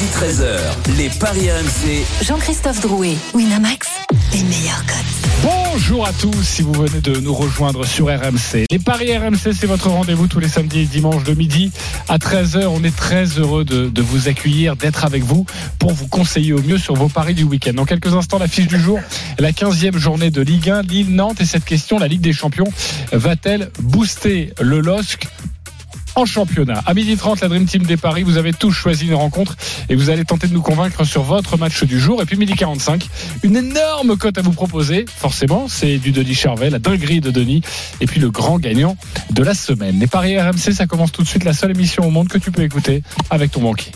Midi 13h, les Paris RMC. Jean-Christophe Drouet, Winamax, les meilleurs codes. Bonjour à tous si vous venez de nous rejoindre sur RMC. Les Paris RMC, c'est votre rendez-vous tous les samedis et dimanches de midi à 13h. On est très heureux de, de vous accueillir, d'être avec vous pour vous conseiller au mieux sur vos paris du week-end. Dans quelques instants, la fiche du jour, la 15e journée de Ligue 1, Lille-Nantes. Et cette question, la Ligue des Champions, va-t-elle booster le LOSC? En championnat. À midi 30, la Dream Team des Paris, vous avez tous choisi une rencontre et vous allez tenter de nous convaincre sur votre match du jour. Et puis midi 45, une énorme cote à vous proposer. Forcément, c'est du Denis Charvet, la dinguerie de Denis. Et puis le grand gagnant de la semaine. Les Paris RMC, ça commence tout de suite, la seule émission au monde que tu peux écouter avec ton banquier.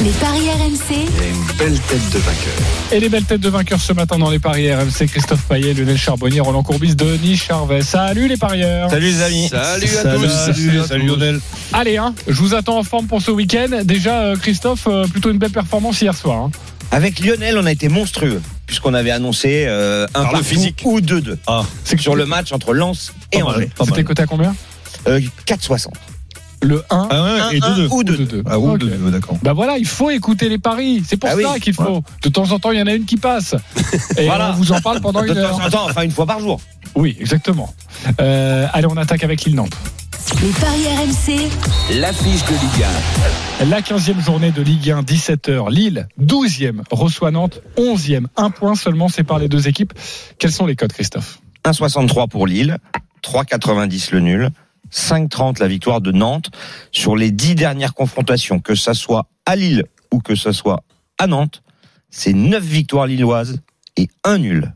Les paris RMC, une belle tête de vainqueur. Et les belles têtes de vainqueurs ce matin dans les Paris RMC, Christophe Payet, Lionel Charbonnier, Roland Courbis, Denis Charvet. Salut les parieurs Salut les amis. Salut à tous. Salut, salut Lionel. Allez, hein, je vous attends en forme pour ce week-end. Déjà, euh, Christophe, euh, plutôt une belle performance hier soir. hein. Avec Lionel, on a été monstrueux puisqu'on avait annoncé euh, un Par le partout physique. ou 2-2 Ah, C'est sur le match entre Lens et Pas mal. Angers. pas C'était coté à combien Euh, 4,60. Le 1 Ah ouais, et 1-1 2-2. ou 2-2. 2-2. Ah, ou. 2-2, d'accord. Bah voilà, il faut écouter les paris. C'est pour Ah ça oui. qu'il faut. De temps en temps, il y en a une qui passe. Et Voilà. on vous en parle pendant De une temps heure. en temps, enfin une fois par jour. Oui, exactement. Euh, allez, on attaque avec Lille Nantes. Les paris RMC, L'affiche de Ligue La 15e journée de Ligue 1, 17h. Lille, 12e, reçoit Nantes, 11e. Un point seulement sépare les deux équipes. Quels sont les codes, Christophe? 1,63 pour Lille, 3,90 le nul, 5,30 la victoire de Nantes sur les dix dernières confrontations, que ça soit à Lille ou que ça soit à Nantes. C'est 9 victoires lilloises et un nul.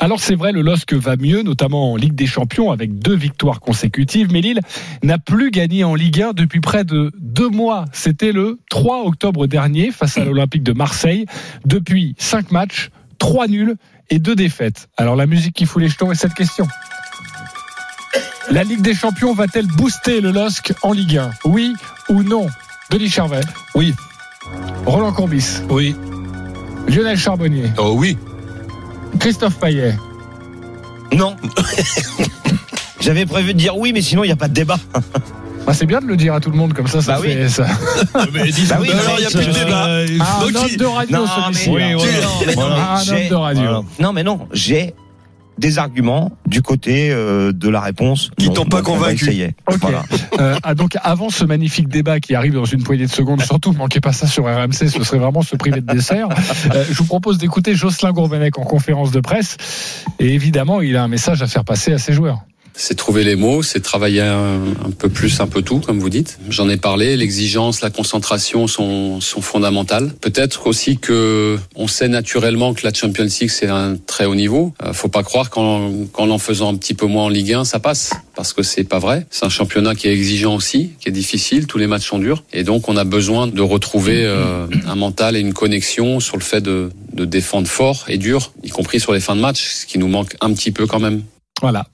Alors c'est vrai, le LOSC va mieux, notamment en Ligue des Champions, avec deux victoires consécutives, mais Lille n'a plus gagné en Ligue 1 depuis près de deux mois. C'était le 3 octobre dernier face à l'Olympique de Marseille. Depuis cinq matchs, trois nuls et deux défaites. Alors la musique qui fout les jetons est cette question. La Ligue des Champions va-t-elle booster le LOSC en Ligue 1 Oui ou non? Denis Charvet? Oui. Roland Courbis? Oui. Lionel Charbonnier? Oh oui. Christophe Payet Non. J'avais prévu de dire oui, mais sinon il n'y a pas de débat. Bah, c'est bien de le dire à tout le monde comme ça, ça Bah oui. fait ça. Mais dis Bah oui, alors, mais il n'y a c'est- plus de débat. Ah, un homme de radio, celui-ci. Oui, voilà. Mais non, un j'ai- homme de radio. Voilà. Non, mais non, j'ai des arguments du côté euh, de la réponse. Qui t'ont pas convaincu. Voilà. Euh, ah, donc avant ce magnifique débat qui arrive dans une poignée de secondes, surtout manquez pas ça sur RMC, ce serait vraiment se priver de dessert. Euh, je vous propose d'écouter Jocelyn Gourvenec en conférence de presse. Et évidemment, il a un message à faire passer à ses joueurs. C'est trouver les mots, c'est travailler un, peu plus, un peu tout, comme vous dites. J'en ai parlé, l'exigence, la concentration sont, sont fondamentales. Peut-être aussi que on sait naturellement que la Champions League c'est un très haut niveau. Euh, faut pas croire qu'en, qu'en en faisant un petit peu moins en Ligue 1, ça passe, parce que c'est pas vrai. C'est un championnat qui est exigeant aussi, qui est difficile. Tous les matchs sont durs, et donc on a besoin de retrouver euh, un mental et une connexion sur le fait de, de défendre fort et dur, y compris sur les fins de match, ce qui nous manque un petit peu quand même. Voilà.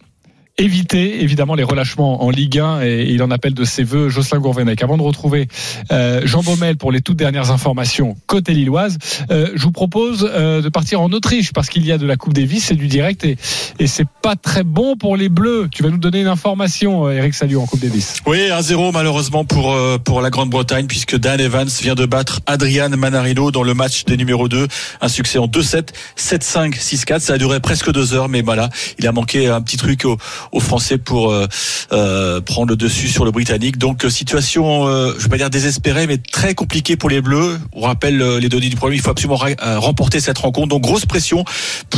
Éviter évidemment les relâchements en Ligue 1 et il en appelle de ses voeux Jocelyn Gourvenec. Avant de retrouver euh, Jean Baumel pour les toutes dernières informations côté lilloise, euh, je vous propose euh, de partir en Autriche parce qu'il y a de la Coupe Davis, c'est du direct et, et c'est pas très bon pour les Bleus. Tu vas nous donner une information, euh, Eric Salio en Coupe Davis. Oui, 1-0 malheureusement pour euh, pour la Grande-Bretagne puisque Dan Evans vient de battre Adrian Manarino dans le match des numéros 2, un succès en 2-7, 7-5, 6-4, ça a duré presque deux heures mais voilà, il a manqué un petit truc au, aux Français pour euh, euh, prendre le dessus sur le Britannique. Donc euh, situation, je vais pas dire désespérée, mais très compliquée pour les Bleus. On rappelle les données du problème, il faut absolument remporter cette rencontre. Donc grosse pression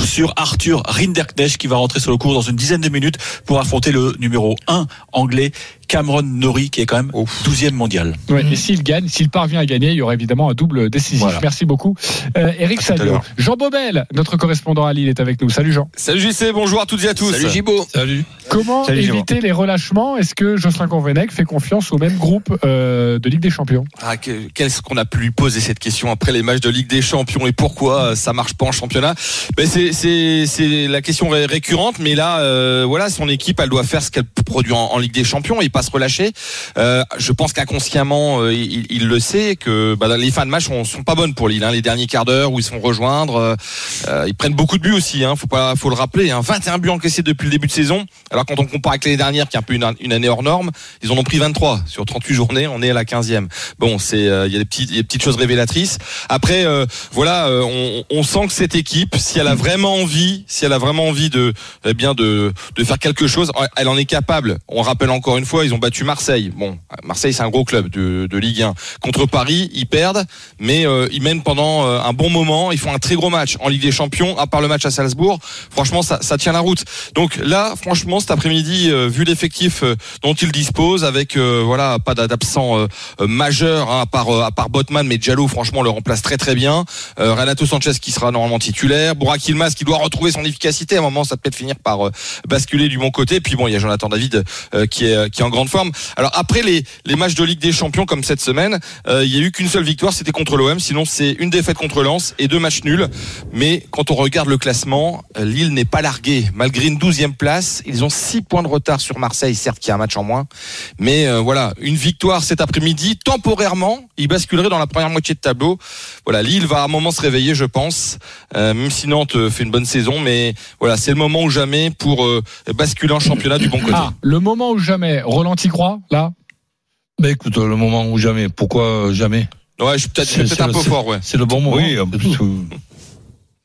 sur Arthur Rinderknecht qui va rentrer sur le cours dans une dizaine de minutes pour affronter le numéro 1 anglais Cameron Norrie qui est quand même 12e mondial. Ouais, Et s'il gagne, s'il parvient à gagner, il y aura évidemment un double décisif. Voilà. Merci beaucoup, euh, Eric Salio. Jean Baumel, notre correspondant à Lille, est avec nous. Salut Jean. Salut JC, bonjour à toutes et à tous. Salut Gibo. Salut. Comment Salut, éviter les relâchements? Est-ce que Jocelyn Gourvenec fait confiance au même groupe euh, de Ligue des Champions? Ah, que- Qu'est-ce qu'on a pu lui poser cette question après les matchs de Ligue des Champions? Et pourquoi euh, ça marche pas en championnat? Ben c'est, la question ré- récurrente, mais là, euh, voilà, son équipe, elle doit faire ce qu'elle produit en, en Ligue des Champions et pas se relâcher. Euh, je pense qu'inconsciemment, euh, il, le sait que bah, les fins de match sont, sont pas bonnes pour Lille. Hein. Les derniers quarts d'heure où ils se font rejoindre, euh, ils prennent beaucoup de buts aussi. Hein. Faut pas, faut le rappeler. Hein. 21 buts encaissés depuis le début de saison. Alors quand on compare avec l'année dernière, qui est un peu une, année hors norme, ils en ont pris 23 sur 38 journées. On est à la 15e. Bon, c'est, il y a des petites, petites choses révélatrices. Après, voilà, on, sent que cette équipe, si elle a vraiment envie, si elle a vraiment envie de, eh bien, de faire quelque chose, elle en est capable. On rappelle encore une fois, ils ont battu Marseille. Bon, Marseille, c'est un gros club de, Ligue 1. Contre Paris, ils perdent, mais euh, ils mènent pendant euh, un bon moment. Ils font un très gros match en Ligue des Champions, à part le match à Salzbourg. Franchement, ça, tient la route. Donc là, franchement, cet après-midi, euh, vu l'effectif dont ils disposent, avec voilà pas d'absent majeur hein, à part à part Botman, mais Diallo, franchement, le remplace très très bien. Renato Sanchez qui sera normalement titulaire, Burak Yilmaz qui doit retrouver son efficacité. À un moment, ça peut peut-être finir par basculer du bon côté. Puis bon, il y a Jonathan David qui est qui est en grande forme. Alors après les matchs de Ligue des Champions comme cette semaine, euh, il y a eu qu'une seule victoire, c'était contre l'OM. Sinon, c'est une défaite contre Lens et deux matchs nuls. Mais quand on regarde le classement, euh, Lille n'est pas largué. Malgré une douzième place, ils ont six points de retard sur Marseille, certes qui a un match en moins. Mais euh, voilà, une victoire cet après-midi, temporairement, ils basculeraient dans la première moitié de tableau. Voilà, Lille va à un moment se réveiller, je pense. Même si Nantes fait une bonne saison, mais voilà, c'est le moment ou jamais pour basculer en championnat du bon côté. Ah, le moment où jamais. Roland y croit, là? Ben écoute, le moment où jamais. Pourquoi jamais? Ouais, je suis peut-être C'est- peut un peu fort, ouais. C'est le bon moment. Oui, en c'est plus. tout.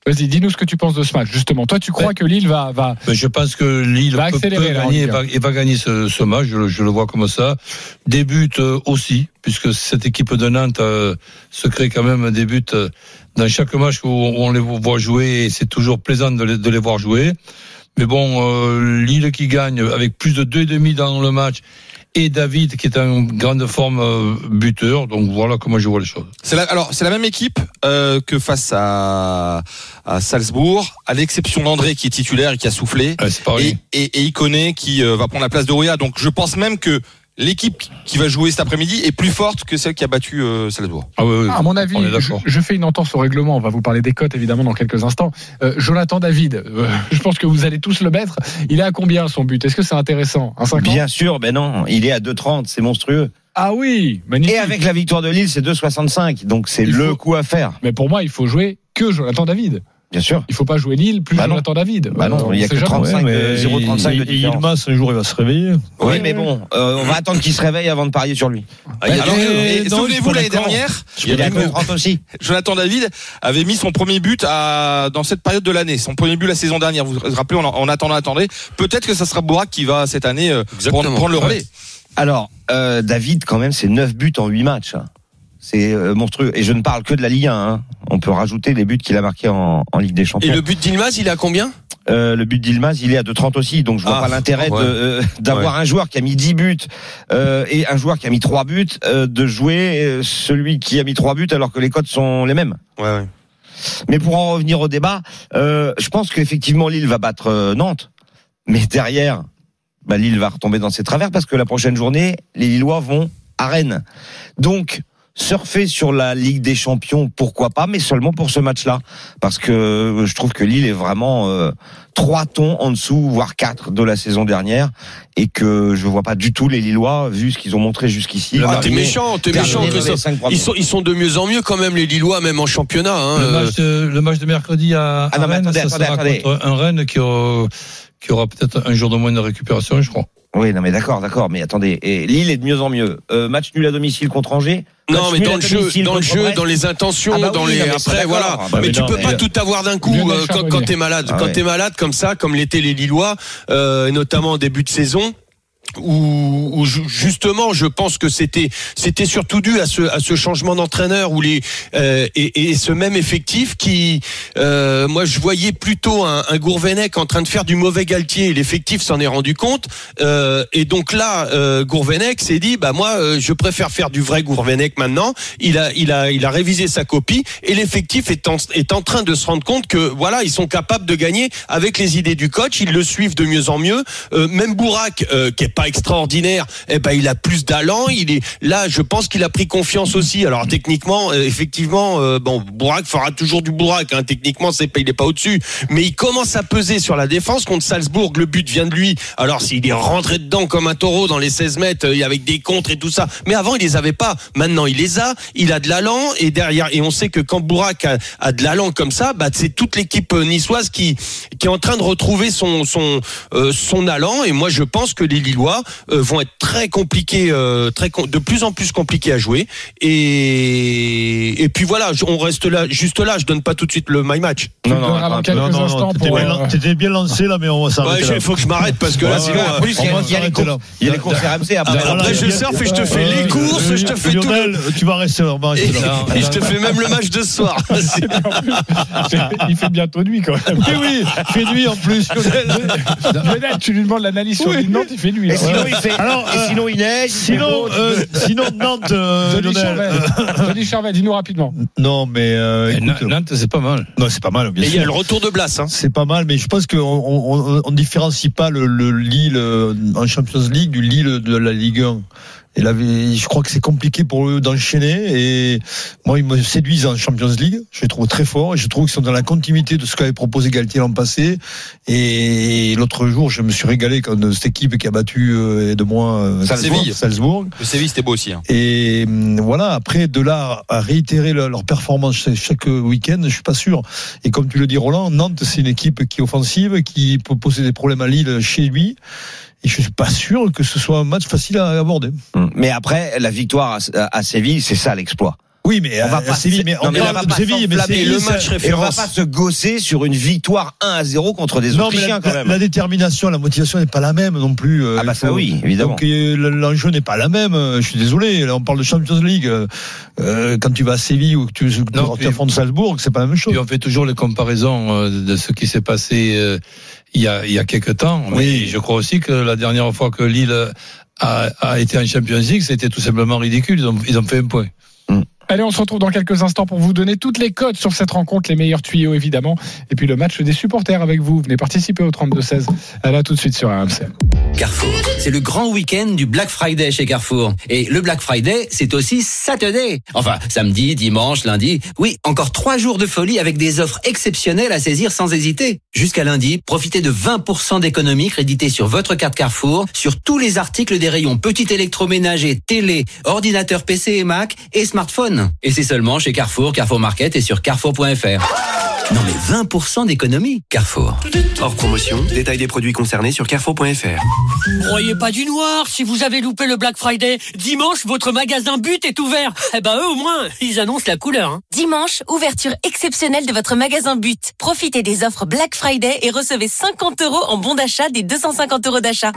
Vas-y, dis-nous ce que tu penses de ce match, justement. Toi, tu crois Ouais. que Lille va, va, Ben, je pense que Lille Va peut, accélérer, peut là, en gagner, et va, et va gagner ce, ce match. Je, le- je le vois comme ça. Des buts euh, aussi, puisque cette équipe de Nantes euh, se crée quand même des buts euh, dans chaque match où on les voit jouer. Et c'est toujours plaisant de les, de les voir jouer. Mais bon, euh, Lille qui gagne avec plus de deux et demi dans le match et David qui est en grande forme euh, buteur. Donc voilà comment je vois les choses. C'est la, alors c'est la même équipe euh, que face à, à Salzbourg, à l'exception d'André qui est titulaire et qui a soufflé, Ouais, c'est pareil. et, et, et Iconé qui euh, va prendre la place de Rouya. Donc je pense même que l'équipe qui va jouer cet après-midi est plus forte que celle qui a battu euh, Salzbourg. Ah oui, oui, à mon avis, je, fais une entorse au règlement. On va vous parler des cotes, évidemment, dans quelques instants. Euh, Jonathan David, euh, je pense que vous allez tous le mettre. Il est à combien son but? Est-ce que c'est intéressant? Un 50 Bien sûr, ben non, il est à 2,30, c'est monstrueux. Ah oui, magnifique. Et avec la victoire de Lille, c'est 2,65, donc c'est le faut- coup à faire. Mais pour moi, il faut jouer que Jonathan David. Bien sûr. Il faut pas jouer Lille plus Bah. Jonathan David. Bah non, Euh, il y a que sait jamais. 35, euh, 0,35 de Et différence. Yilmaz, un jour, il va se réveiller. Oui, Ouais, mais ouais. bon, euh, on va attendre qu'il se réveille avant de parier sur lui. Alors, et non, souvenez-vous l'année dernière, Il est à 2,30 aussi. Jonathan David avait mis son premier but à, dans cette période de l'année. Son premier but la saison dernière. Vous vous rappelez, on, en- on attendait, attendait. Peut-être que ça sera Bourak qui va cette année euh, prendre, prendre le relais. Alors, euh, David, quand même, c'est 9 buts en 8 matchs. hein. C'est euh, monstrueux. Et je ne parle que de la Ligue 1. hein. On peut rajouter les buts qu'il a marqués en, en Ligue des Et Champions. le but d'Ilmaz, il est à combien? Euh, le but d'Ilmaz, il est à 2,30 aussi. Donc je vois Ah, pas l'intérêt ouais. euh, d'avoir un joueur qui a mis 10 buts euh, et un joueur qui a mis 3 buts, euh, de jouer euh, celui qui a mis 3 buts alors que les cotes sont les mêmes. Ouais, ouais. Mais pour en revenir au débat, euh, je pense qu'effectivement Lille va battre euh, Nantes. Mais derrière, bah, Lille va retomber dans ses travers parce que la prochaine journée, les Lillois vont à Rennes. Donc, surfer sur la Ligue des Champions, pourquoi pas, mais seulement pour ce match-là. Parce que euh, je trouve que Lille est vraiment euh, trois tons en dessous, voire quatre de la saison dernière, et que je vois pas du tout les Lillois, vu ce qu'ils ont montré jusqu'ici. Ah, t'es méchant, t'es méchant. Ils sont, ils sont de mieux en mieux quand même, les Lillois, même en championnat. Hein, Le, euh, match de, le match de mercredi à, Ah à non, mais Rennes, attendez, ça attendez, sera attendez. contre un Rennes qui aura, qui aura peut-être un jour de moins de récupération, je crois. Oui, non mais d'accord, d'accord, mais attendez, et Lille est de mieux en mieux. Euh, match nul à domicile contre Angers. Non, mais dans le jeu, dans le jeu, dans les intentions, Ah bah dans les non, après, voilà. Ah bah mais, mais tu peux mais- pas tout avoir d'un coup euh, quand, t'es malade. Ah quand ouais. t'es malade comme ça, comme l'étaient les Lillois, euh, et notamment en début de saison. Où, où ju- justement, je pense que c'était c'était surtout dû à ce à ce changement d'entraîneur où les euh, et, et ce même effectif qui euh, moi je voyais plutôt un, un Gourvenec en train de faire du mauvais Galtier. L'effectif s'en est rendu compte euh, et donc là euh, Gourvenec s'est dit bah moi euh, je préfère faire du vrai Gourvenec maintenant. Il a il a il a révisé sa copie et l'effectif est en, est en train de se rendre compte que voilà ils sont capables de gagner avec les idées du coach. Ils le suivent de mieux en mieux. Euh, même Bourak euh, qui est pas extraordinaire, eh ben il a plus d'allant. Il est là, je pense qu'il a pris confiance aussi. Alors techniquement, euh, effectivement, euh, bon, Bourak fera toujours du Bourak. Hein. Techniquement, c'est pas, il est pas au-dessus, mais il commence à peser sur la défense contre Salzbourg. Le but vient de lui. Alors s'il est rentré dedans comme un taureau dans les 16 mètres euh, avec des contres et tout ça, mais avant il les avait pas. Maintenant il les a. Il a de l'allant et derrière et on sait que quand Bourak a, a de l'allant comme ça, bah c'est toute l'équipe euh, niçoise qui qui est en train de retrouver son son euh, son allant. Et moi je pense que les Lillois euh, vont être très compliqués, euh, très com- de plus en plus compliqués à jouer. Et et puis voilà, on reste là, juste là. Je donne pas tout de suite le my match. Tu le donneras dans quelques instants T'étais bien, euh, bien lancé là, mais on va Ouais, s'arrêter il faut que je m'arrête parce que là, Ouais, sinon. ouais, En plus, il y a- y les s'arrêter cours- là. il y a les courses RMC après. Voilà, Après, je surfe et je te fais les courses, je te fais tout. tu vas rester, là. et je te fais même le match de ce soir. Il fait bientôt nuit quand même. Oui, oui, il fait nuit en plus. Lionel, tu lui demandes l'analyse sur Nantes, il fait nuit. Et sinon, il fait. Alors, et euh, sinon, il neige. Sinon, euh, sinon Nantes, euh, Denis Lionel. Charvet, Denis Charvet, dis-nous rapidement. Non, mais euh, écoute, Nantes, c'est pas mal. non, c'est pas mal, bien Et il y a le retour de Blas. Hein. C'est pas mal, mais je pense qu'on on, on, on différencie pas le, le Lille euh, en Champions League du Lille de la Ligue 1. Et là, je crois que c'est compliqué pour eux d'enchaîner. Et moi, ils me séduisent en Champions League. Je les trouve très forts. Et je trouve qu'ils sont dans la continuité de ce qu'avait proposé Galtier l'an passé. Et l'autre jour, je me suis régalé quand cette équipe qui a battu euh, de moi euh, Salzbourg. Salzbourg. Le Séville, c'était beau aussi. Hein. Et hum, voilà, après de là à réitérer leur, performance chaque- chaque week-end, je suis pas sûr. Et comme tu le dis, Roland, Nantes, c'est une équipe qui est offensive, qui peut poser des problèmes à Lille chez lui. Et je suis pas sûr que ce soit un match facile à aborder. Mais après, la victoire à Séville, c'est ça l'exploit. Oui, mais On va à, pas à Séville, mais non, on mais on parle va pas Séville, mais le match Et on va référence. pas se gosser sur une victoire 1 à 0 contre des Non, mais Autrichiens la, quand la- même. la détermination, la motivation n'est pas la même non plus. euh, Ah bah ça oui, évidemment. Donc euh, l'enjeu n'est pas la même. euh, Je suis désolé. Là, on parle de Champions League. euh, euh, quand tu vas à Séville ou que tu, Non, tu affrontes Salzbourg, c'est pas la même chose. Puis on fait toujours les comparaisons euh, de ce qui s'est passé euh, il y a il y a quelques temps. Oui. Mais je crois aussi que la dernière fois que Lille a, a été en Champions League, c'était tout simplement ridicule. Ils ont, ils ont fait un point. Allez, on se retrouve dans quelques instants pour vous donner toutes les codes sur cette rencontre, les meilleurs tuyaux évidemment, et puis le match des supporters avec vous. Venez participer au 32-16. À là tout de suite sur RMC. Carrefour. C'est le grand week-end du Black Friday chez Carrefour. Et le Black Friday, c'est aussi Saturday. Enfin, samedi, dimanche, lundi. Oui, encore trois jours de folie avec des offres exceptionnelles à saisir sans hésiter. Jusqu'à lundi, profitez de 20% d'économie créditée sur votre carte Carrefour sur tous les articles des rayons petit électroménager, télé, ordinateur PC et Mac et smartphone. Et c'est seulement chez Carrefour, Carrefour Market et sur carrefour.fr. Non mais 20% d'économie, Carrefour. Hors promotion, détail des produits concernés sur carrefour.fr. Croyez pas du noir, si vous avez loupé le Black Friday, dimanche, votre magasin But est ouvert. Eh ben eux au moins, ils annoncent la couleur. Hein. Dimanche, ouverture exceptionnelle de votre magasin But. Profitez des offres Black Friday et recevez 50 euros en bon d'achat des 250 euros d'achat.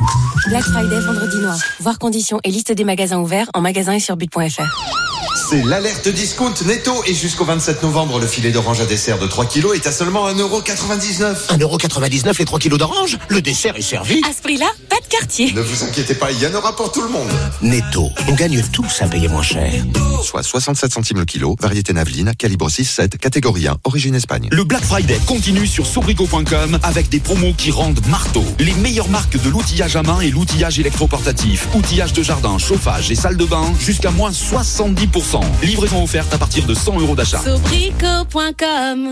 Black Friday, vendredi noir. Voir conditions et liste des magasins ouverts en magasin et sur but.fr. C'est l'alerte discount netto et jusqu'au 27 novembre, le filet d'orange à dessert de 3 kilos est à seulement 1,99€. 1,99€ les 3 kilos d'orange Le dessert est servi À ce prix-là, pas de quartier. Ne vous inquiétez pas, il y en aura pour tout le monde. Netto, on gagne tous à payer moins cher. Soit 67 centimes le kilo, variété Naveline, calibre 6-7, catégorie 1, origine Espagne. Le Black Friday continue sur sobrico.com avec des promos qui rendent marteau. Les meilleures marques de l'outillage à main et l'outillage électroportatif. Outillage de jardin, chauffage et salle de bain jusqu'à moins 70%. Livraison offerte à partir de 100 euros d'achat. Sobrico.com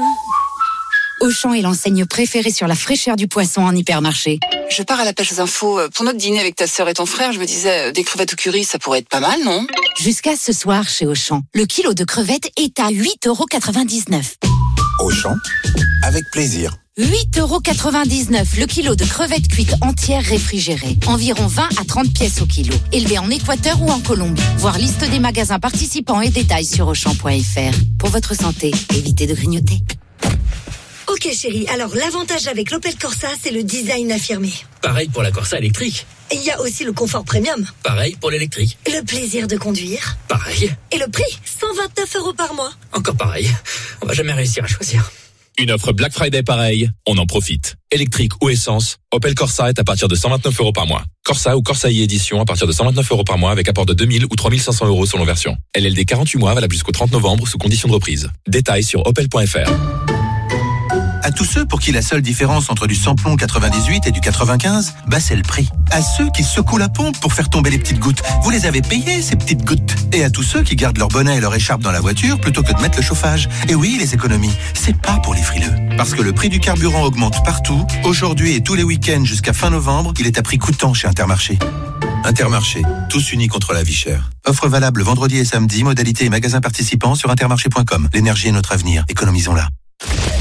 Auchan est l'enseigne préférée sur la fraîcheur du poisson en hypermarché. Je pars à la pêche aux infos. Pour notre dîner avec ta sœur et ton frère, je me disais, euh, des crevettes au curry, ça pourrait être pas mal, non? Jusqu'à ce soir chez Auchan, le kilo de crevettes est à 8,99€. Auchan, avec plaisir. 8,99€ le kilo de crevettes cuites entières réfrigérées. Environ 20 à 30 pièces au kilo. Élevé en Équateur ou en Colombie. Voir liste des magasins participants et détails sur Auchan.fr. Pour votre santé, évitez de grignoter. Ok chérie, alors l'avantage avec l'Opel Corsa, c'est le design affirmé. Pareil pour la Corsa électrique. Et il y a aussi le confort premium, Pareil pour l'électrique. le plaisir de conduire Pareil. et le prix, 129 euros par mois. Encore pareil. On va jamais réussir à choisir. Une offre Black Friday pareil, on en profite. Électrique ou essence, Opel Corsa est à partir de 129 euros par mois. Corsa ou Corsa e édition à partir de 129 euros par mois avec apport de 2000 ou 3500 euros selon version. LLD 48 mois valable jusqu'au 30 novembre sous condition de reprise. Détails sur opel.fr. À tous ceux pour qui la seule différence entre du samplon 98 et du 95, bah c'est le prix. À ceux qui secouent la pompe pour faire tomber les petites gouttes, vous les avez payées ces petites gouttes. Et à tous ceux qui gardent leur bonnet et leur écharpe dans la voiture plutôt que de mettre le chauffage. Et oui, les économies, c'est pas pour les frileux. Parce que le prix du carburant augmente partout. Aujourd'hui et tous les week-ends jusqu'à fin novembre, il est à prix coûtant chez Intermarché. Intermarché, tous unis contre la vie chère. Offre valable vendredi et samedi, modalité et magasins participants sur intermarché.com. L'énergie est notre avenir, économisons-la.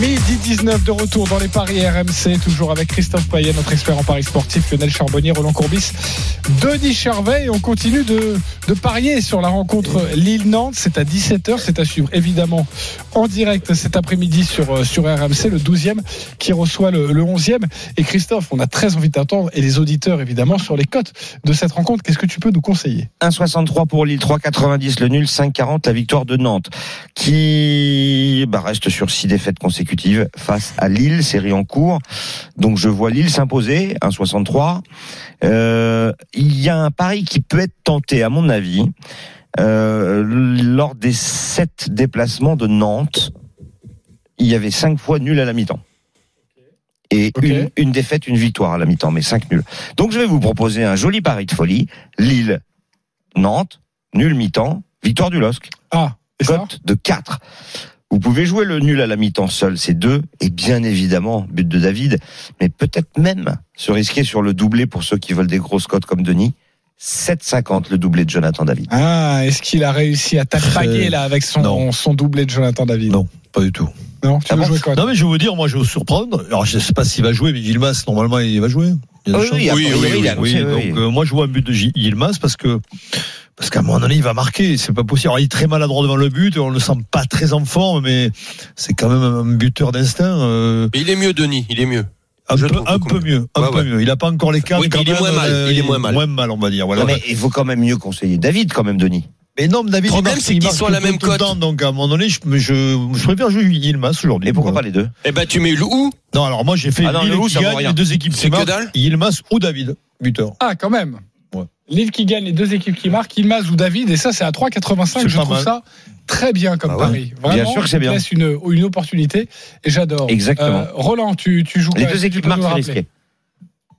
Midi 19 de retour dans les paris RMC, toujours avec Christophe Payet, notre expert en paris sportif, Lionel Charbonnier, Roland Courbis, Denis Charvet. Et on continue de, parier sur la rencontre Lille-Nantes. C'est à 17h, c'est à suivre évidemment en direct cet après-midi sur, euh, RMC, le 12e qui reçoit le, le 11e. Et Christophe, on a très envie d'attendre, et les auditeurs évidemment, sur les cotes de cette rencontre. Qu'est-ce que tu peux nous conseiller? 1,63 pour Lille, 3,90 le nul, 5,40 la victoire de Nantes, qui bah, reste sur six défaites consécutives face à Lille, série en cours. Donc je vois Lille s'imposer, 1,63. Euh, il y a un pari qui peut être tenté, à mon avis, euh, lors des sept déplacements de Nantes. Il y avait cinq fois nul à la mi-temps. Et une, une défaite, une victoire à la mi-temps, mais cinq nuls. Donc je vais vous proposer un joli pari de folie. Lille, Nantes, nul mi-temps, victoire du LOSC. Ah, cote de 4. Vous pouvez jouer le nul à la mi-temps seul, c'est 2. Et bien évidemment, but de David. Mais peut-être même se risquer sur le doublé pour ceux qui veulent des grosses cotes comme Denis. 7,50 le doublé de Jonathan David. Ah, est-ce qu'il a réussi à t'attaquer là avec son, son doublé de Jonathan David? Non, pas du tout. Non, tu veux jouer quoi Non, mais je veux vous dire, moi, je vais vous surprendre. Alors, je sais pas s'il va jouer, mais Gilmas, normalement, il va jouer. Il y a des Oui, oui, oui, donc, euh, moi, je vois un but de Gi- Yilmaz parce que, parce qu'à un moment donné, il va marquer. C'est pas possible. Alors, il est très maladroit devant le but. On le sent pas très en forme, mais c'est quand même un buteur d'instinct. euh, Mais il est mieux, Denis, il est mieux. un peu, un mieux, un Ouais, peu ouais. mieux. Il a pas encore les. Oui, quand il est moins mal, euh, il est moins mal. Moins mal, on va dire. Voilà. Non, mais il faut quand même mieux conseiller David, quand même, Denis. Mais non, mais David, Le problème, c'est il qu'ils sont à la même cote. donc à un moment donné, je, je, je préfère jouer Yilmaz aujourd'hui. Et pourquoi pas les deux? Eh ben, tu mets le où? Non, alors moi j'ai fait Ah non, Lille le qui ça gagne, rien. les deux équipes C'est Yilmaz ou David, buteur. Ah, quand même. Lille qui gagne les deux équipes qui marquent, Ilmaz ou David, et ça c'est à 3,85. C'est Je trouve mal. ça très bien comme Ah ouais. pari. Vraiment, Bien sûr que c'est bien. laisse une, une opportunité et j'adore. Exactement. Euh, Roland, tu, tu joues Les deux équipes marquent, c'est risqué.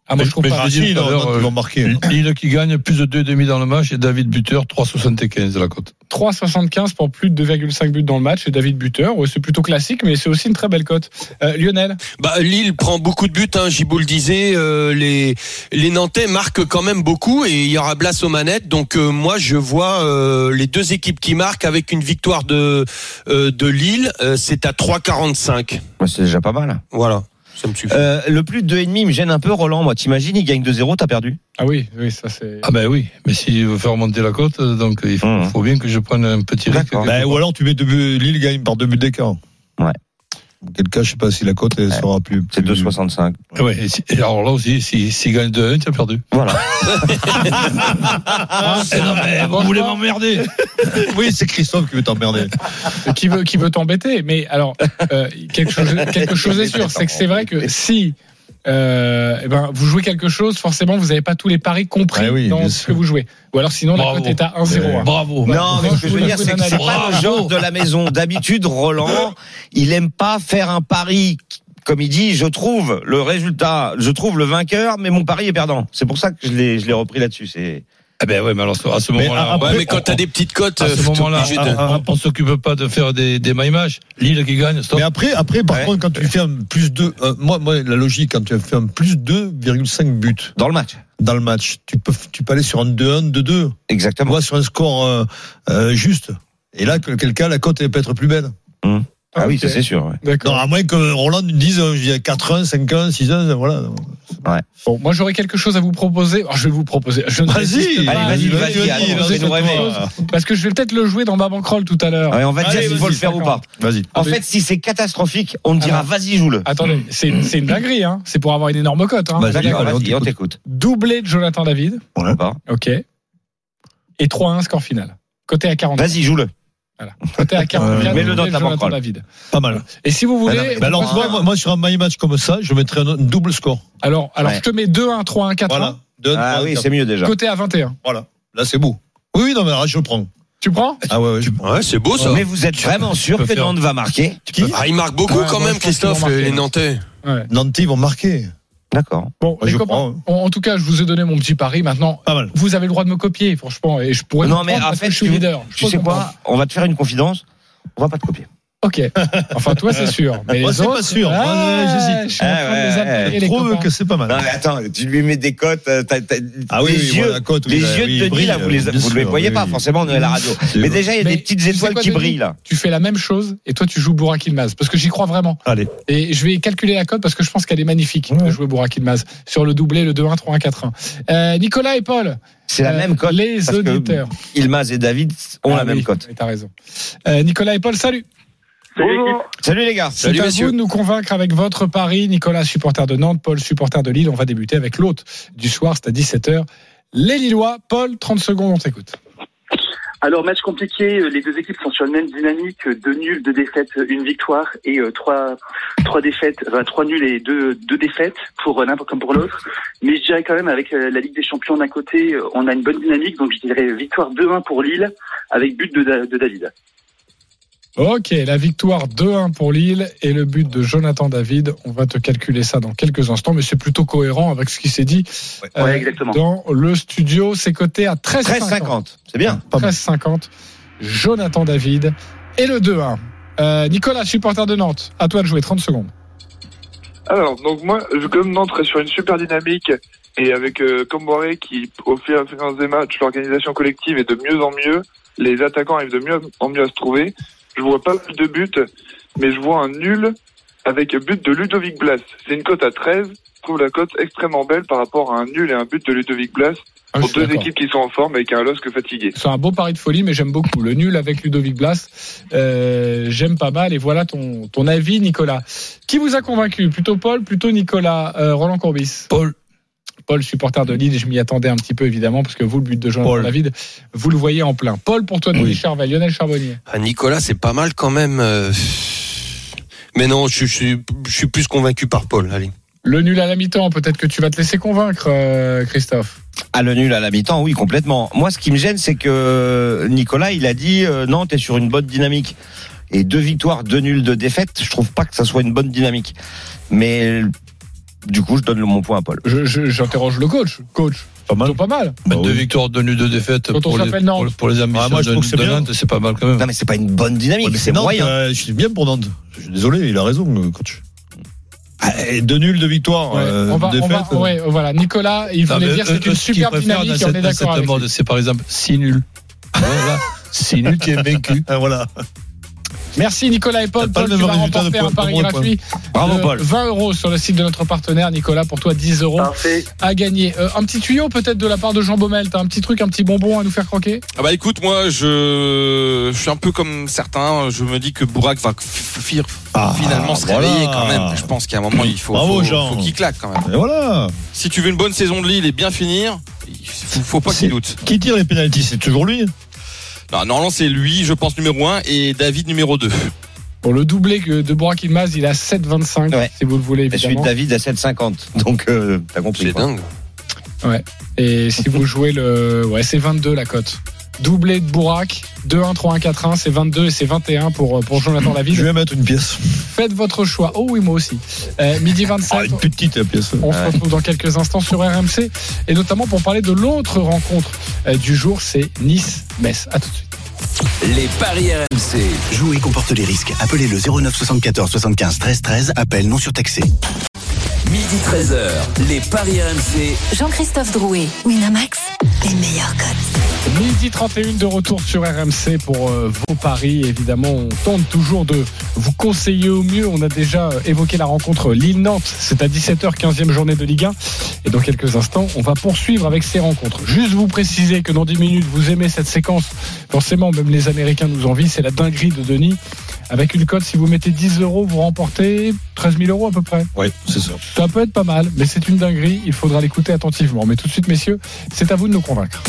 Ah, moi je trouve pas. si, vont marquer. euh, Lille qui gagne plus de 2,5 dans le match et David buteur 3,75 la cote. 3,75 pour plus de 2,5 buts dans le match et David buteur. Ouais, c'est plutôt classique, mais c'est aussi une très belle cote. Euh, Lionel? Bah, Lille prend beaucoup de buts, hein, Giboul le disait. euh, les, les Nantais marquent quand même beaucoup et il y aura Blas aux manettes. Donc euh, moi, je vois euh, les deux équipes qui marquent avec une victoire de, euh, de Lille. euh, c'est à 3,45. Ouais, C'est déjà pas mal. Voilà, ça me suffit. Euh, le plus de 2,5 me gêne un peu, Roland. Moi, t'imagines, il gagne 2-0, t'as perdu. Ah oui, oui, ça c'est. Ah ben oui, mais s'il veut faire remonter la cote, euh, donc il faut, Mmh. faut bien que je prenne un petit risque. Ben, ou alors tu mets deux buts, Lille gagne par deux buts d'écart. Ouais. Auquel cas, je sais pas si la cote elle Ouais. sera plus. C'est plus- 2,65. Ouais, et, si- et alors là aussi, s'il si, s'il gagne 2-1, tu as perdu. Voilà. Eh non, mais vous voulez m'emmerder Oui, c'est Christophe qui veut t'emmerder. qui veut qui veut t'embêter mais alors euh, quelque chose quelque chose est sûr c'est que c'est vrai que si euh, eh ben, vous jouez quelque chose, forcément, vous n'avez pas tous les paris compris Ah oui, dans ce sûr. que vous jouez. Ou alors, sinon, Bravo. la cote est à 1-0. Bravo. Non, mais ce que je veux dire, c'est que c'est pas le genre de la maison. D'habitude, Roland, il aime pas faire un pari. Comme il dit, je trouve le résultat, je trouve le vainqueur, mais mon pari est perdant. C'est pour ça que je l'ai, je l'ai repris là-dessus. C'est Eh ben ouais, mais alors à ce Mais moment-là, après- ouais, mais quand t'as des petites cotes, à euh, ce t'es moment-là, de- on, s'occupe pas de faire des, des my match. Lille qui gagne, stop. Mais après, après, par Ouais. contre, quand tu fais un plus 2, moi, moi, la logique, quand tu fais un plus 2,5 buts dans le match. dans le match, tu peux, tu peux aller sur un 2-1, 2-2. Tu Exactement. vois, sur un score euh, euh, juste. Et là, quel cas, la cote, elle peut être plus belle. Ah oui, ça c'est sûr. ouais. Non, D'accord. à moins que Roland nous dise, euh, il y a 4-1, 5-1, 6-1, voilà. Bon, moi, j'aurais quelque chose à vous proposer. Alors, je vais vous proposer. Je ne Vas-y. pas Allez, vas-y, vas-y, rêver. chose, Parce que je vais peut-être le jouer dans ma bankroll tout à l'heure. Ouais, on va Allez, dire s'il faut vas-y, le faire ou pas. Vas-y. En Mais- fait, si c'est catastrophique, on te dira, Alors. vas-y, joue-le. Attendez, c'est c'est une dinguerie, hein. C'est pour avoir une énorme cote, hein. Vas-y, on vas-y, on t'écoute. Doublé de Jonathan David. D'accord. Ok. Et 3-1 score final. Côté à 40. Vas-y, joue-le. Voilà. Côté à 40. Euh, mets-le dans ta bankroll. David. Pas mal. Et si vous voulez. Ah non, mais- Ben alors, moi, moi, sur un my match comme ça, je mettrais un double score. alors, alors Ouais. je te mets 2-1, 3-1, 4-1. Voilà. Deux, Ah oui, c'est mieux déjà. Côté à 21. Voilà. Là, c'est beau. Oui, oui, non, mais alors, je le prends. Tu prends Ah ouais, ouais, je. Ouais, c'est beau ça. Mais vous êtes vraiment sûr que Nantes va marquer Ah, il marque beaucoup Ouais, quand même, Christophe, les, Nantais. Nantes, ils vont marquer. D'accord. Bon, je copains, prends, en, en tout cas, je vous ai donné mon petit pari. Maintenant, vous avez le droit de me copier, franchement, et je pourrais. Non, mais en parce que fait, je suis leader. Tu sais quoi On va te faire une confidence. On va pas te copier. Ok. Enfin, toi, c'est sûr. Mais Moi, c'est pas sûr. Moi, Ah, j'hésite. Je suis en train de les Ah, ouais, appeler, les Trouve que c'est pas mal. Non mais attends, tu lui mets des cotes. euh, Ah oui, les oui, yeux, voilà, oui, les là, yeux oui, de Denis là, vous les, vous les voyez oui, pas oui. forcément on est à la radio. C'est Mais déjà il y a Mais des petites étoiles quoi, qui Denis brillent là. Tu fais la même chose et toi tu joues Burak Ilmaz parce que j'y crois vraiment. Allez. Et je vais calculer la cote parce que je pense qu'elle est magnifique Ouais. de jouer Burak Ilmaz sur le doublé, le 2-1, 3-1, 4-1. Euh, Nicolas et Paul. C'est la euh, même cote. Les auditeurs. Ilmaz et David ont Ah la même cote. T'as raison. Euh, Nicolas et Paul, salut. Salut les gars. C'est à vous de nous convaincre avec votre pari. Nicolas, supporter de Nantes, Paul, supporter de Lille. On va débuter avec l'hôte du soir, c'est à 17h. Les Lillois. Paul, 30 secondes, on t'écoute. Alors match compliqué, euh, les deux équipes sont sur la même dynamique, euh, deux nuls, deux défaites, euh, une victoire et trois trois défaites, enfin trois nuls et deux deux défaites pour l'un comme pour l'autre. Mais je dirais quand même avec la Ligue des Champions d'un côté, on a une bonne dynamique, donc je dirais victoire 2-1 pour Lille avec but de David. Ok, la victoire 2-1 pour Lille et le but de Jonathan David. On va te calculer ça dans quelques instants, mais c'est plutôt cohérent avec ce qui s'est dit euh, Ouais, exactement. dans le studio. C'est coté à 13,50. 13,50. C'est bien. 13,50. Jonathan David et le 2-1. Euh, Nicolas, supporter de Nantes, à toi de jouer 30 secondes. Alors, donc moi, je, comme Nantes reste sur une super dynamique et avec euh, qui, au fur et à mesure des matchs, l'organisation collective est de mieux en mieux, les attaquants arrivent de mieux en mieux à se trouver. Je vois pas plus de buts, mais je vois un nul avec but de Ludovic Blas. C'est une cote à 13. Je trouve la cote extrêmement belle par rapport à un nul et un but de Ludovic Blas Ah, pour deux équipes qui sont en forme avec un LOSC fatigué. C'est un beau pari de folie, mais j'aime beaucoup. Le nul avec Ludovic Blas, euh, j'aime pas mal. Et voilà ton, ton avis, Nicolas. Qui vous a convaincu? Plutôt Paul, plutôt Nicolas Euh, Roland Courbis? Paul. Paul, supporter de Lille, je m'y attendais un petit peu évidemment, parce que vous, le but de Jonathan Paul. David, vous le voyez en plein. Paul, pour toi, Denis Charvet, Lionel Charbonnier. Ah, Nicolas, c'est pas mal quand même. euh, Mais non, je, je suis- je suis plus convaincu par Paul. Allez. Le nul à la mi-temps, peut-être que tu vas te laisser convaincre, euh, Christophe. À le nul à la mi-temps, oui, complètement. Moi, ce qui me gêne, c'est que Nicolas, il a dit euh, Nantes est sur une bonne dynamique. Et deux victoires, deux nuls, deux défaites, je trouve pas que ça soit une bonne dynamique. Mais du coup, je donne mon point à Paul. J'interroge le coach. Coach, pas mal. pas mal. Deux victoires, deux nuls, deux défaites Quand on pour les, pour, pour les ambitions Ah, moi, je de, c'est de bien. Nantes, c'est pas mal quand même. Non, mais c'est pas une bonne dynamique, Ouais, mais c'est moyen. euh, je suis bien pour Nantes. Je suis désolé, il a raison, le coach. Ah, deux nuls, deux victoires, Ouais, euh, on va, on va- défaites. ouais, voilà. Nicolas, il Non, voulait dire c'est une super dynamique on est d'accord. C'est par exemple 6 nuls. Voilà. 6 nuls, tu es vaincu. Ah, voilà. Merci Nicolas et Paul. Paul, le tu même vas résultat de remporter un pari gratuit. Bravo, Paul. 20 euros sur le site de notre partenaire Nicolas. Pour toi, 10 euros Parfait. à gagner. Euh, un petit tuyau peut-être de la part de Jean Baumel. T'as un petit truc, un petit bonbon à nous faire croquer? Ah bah écoute, moi je, je suis un peu comme certains. Je me dis que Bourak va Ah, finalement se voilà. réveiller quand même. Je pense qu'à un moment il faut, Bravo, faut, Jean. faut qu'il claque quand même. Et voilà. Si tu veux une bonne saison de Lille et bien finir, il faut, faut pas qu'il doute. Qui tire les pénalties? C'est toujours lui? Non, normalement c'est lui, je pense numéro 1 et David numéro 2. Pour le doublé de Burak Ilmaz, il a 7,25 Ouais. si vous le voulez Et celui évidemment. de David à 7,50. Donc, euh, t'as compris. C'est dingue. Ouais. Et si vous jouez le, ouais, c'est 22 la cote. Doublé de Burak, 2-1, 3-1, 4-1, c'est 22 et c'est 21 pour, pour Jonathan Je David. vais mettre une pièce. Faites votre choix. Oh oui, moi aussi. Euh, midi 27. Ah, une petite pièce. On se retrouve dans quelques instants sur RMC et notamment pour parler de l'autre rencontre euh, du jour, c'est Nice-Metz. À tout de suite. Les paris RMC. Jouer comporte les risques. Appelez le 09 74 75 13 13. Appel non surtaxé. Midi 13h. Les paris RMC. Jean-Christophe Drouet, Winamax, les meilleurs codes. Midi 31 de retour sur RMC pour euh, vos paris. Évidemment, on tente toujours de vous conseiller au mieux. On a déjà euh, évoqué la rencontre Lille-Nantes. C'est à 17h, 15e journée de Ligue 1. Et dans quelques instants, on va poursuivre avec ces rencontres. Juste vous préciser que dans 10 minutes, vous aimez cette séquence. Forcément, même les Américains nous envient. C'est la dinguerie de Denis. Avec une cote, si vous mettez 10 euros, vous remportez 13 000 euros à peu près. Oui, c'est ça. Ça peut être pas mal, mais c'est une dinguerie. Il faudra l'écouter attentivement. Mais tout de suite, messieurs, c'est à vous de nous convaincre.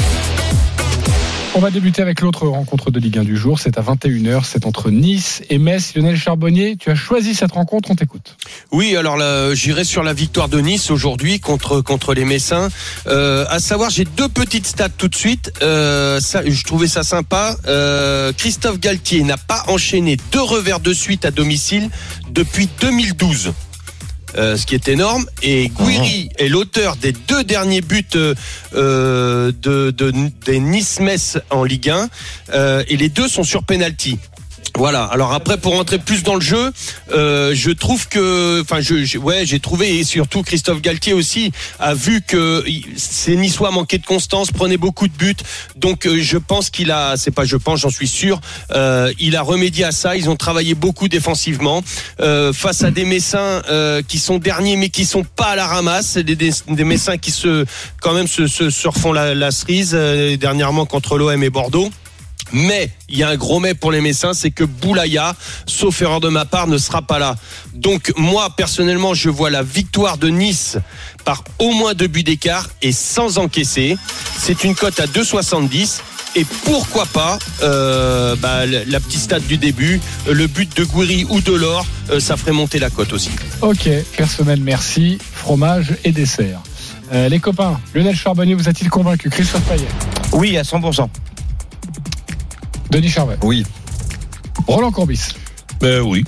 On va débuter avec l'autre rencontre de Ligue 1 du jour. C'est à 21h. C'est entre Nice et Metz. Lionel Charbonnier, tu as choisi cette rencontre. On t'écoute. Oui, alors là, j'irai sur la victoire de Nice aujourd'hui contre contre les Messins. Euh, à savoir, j'ai deux petites stats tout de suite. Euh, ça, je trouvais ça sympa. Euh, Christophe Galtier n'a pas enchaîné deux revers de suite à domicile depuis 2012. Euh, ce qui est énorme. Et Guiri est l'auteur des deux derniers buts euh, euh, de, de- des Nice-Metz en Ligue 1. Euh, et les deux sont sur penalty. Voilà. Alors après, pour rentrer plus dans le jeu, euh, je trouve que, enfin, je, ouais, j'ai trouvé et surtout Christophe Galtier aussi a vu que ces Niçois manquaient de constance, prenaient beaucoup de buts. Donc euh, je pense qu'il a, c'est pas je pense, j'en suis sûr, euh, il a remédié à ça. Ils ont travaillé beaucoup défensivement face à des Messins qui sont derniers mais qui sont pas à la ramasse, des, des, Messins qui se, quand même, se, se, la, la cerise dernièrement contre l'OM et Bordeaux. Mais il y a un gros mais pour les Messins, c'est que Boulaya, sauf erreur de ma part, ne sera pas là. Donc moi personnellement, je vois la victoire de Nice par au moins deux buts d'écart et sans encaisser. C'est une cote à 2,70. Et pourquoi pas euh, bah, la, petite stat du début, le but de Gouiri ou de l'or, euh, ça ferait monter la cote aussi. Ok, personnel, merci. Fromage et dessert. Euh, les copains, Lionel Charbonnier vous a-t-il convaincu? Christophe Payet? Oui, à 100%. Denis Charvet Oui. Roland Courbis Ben oui.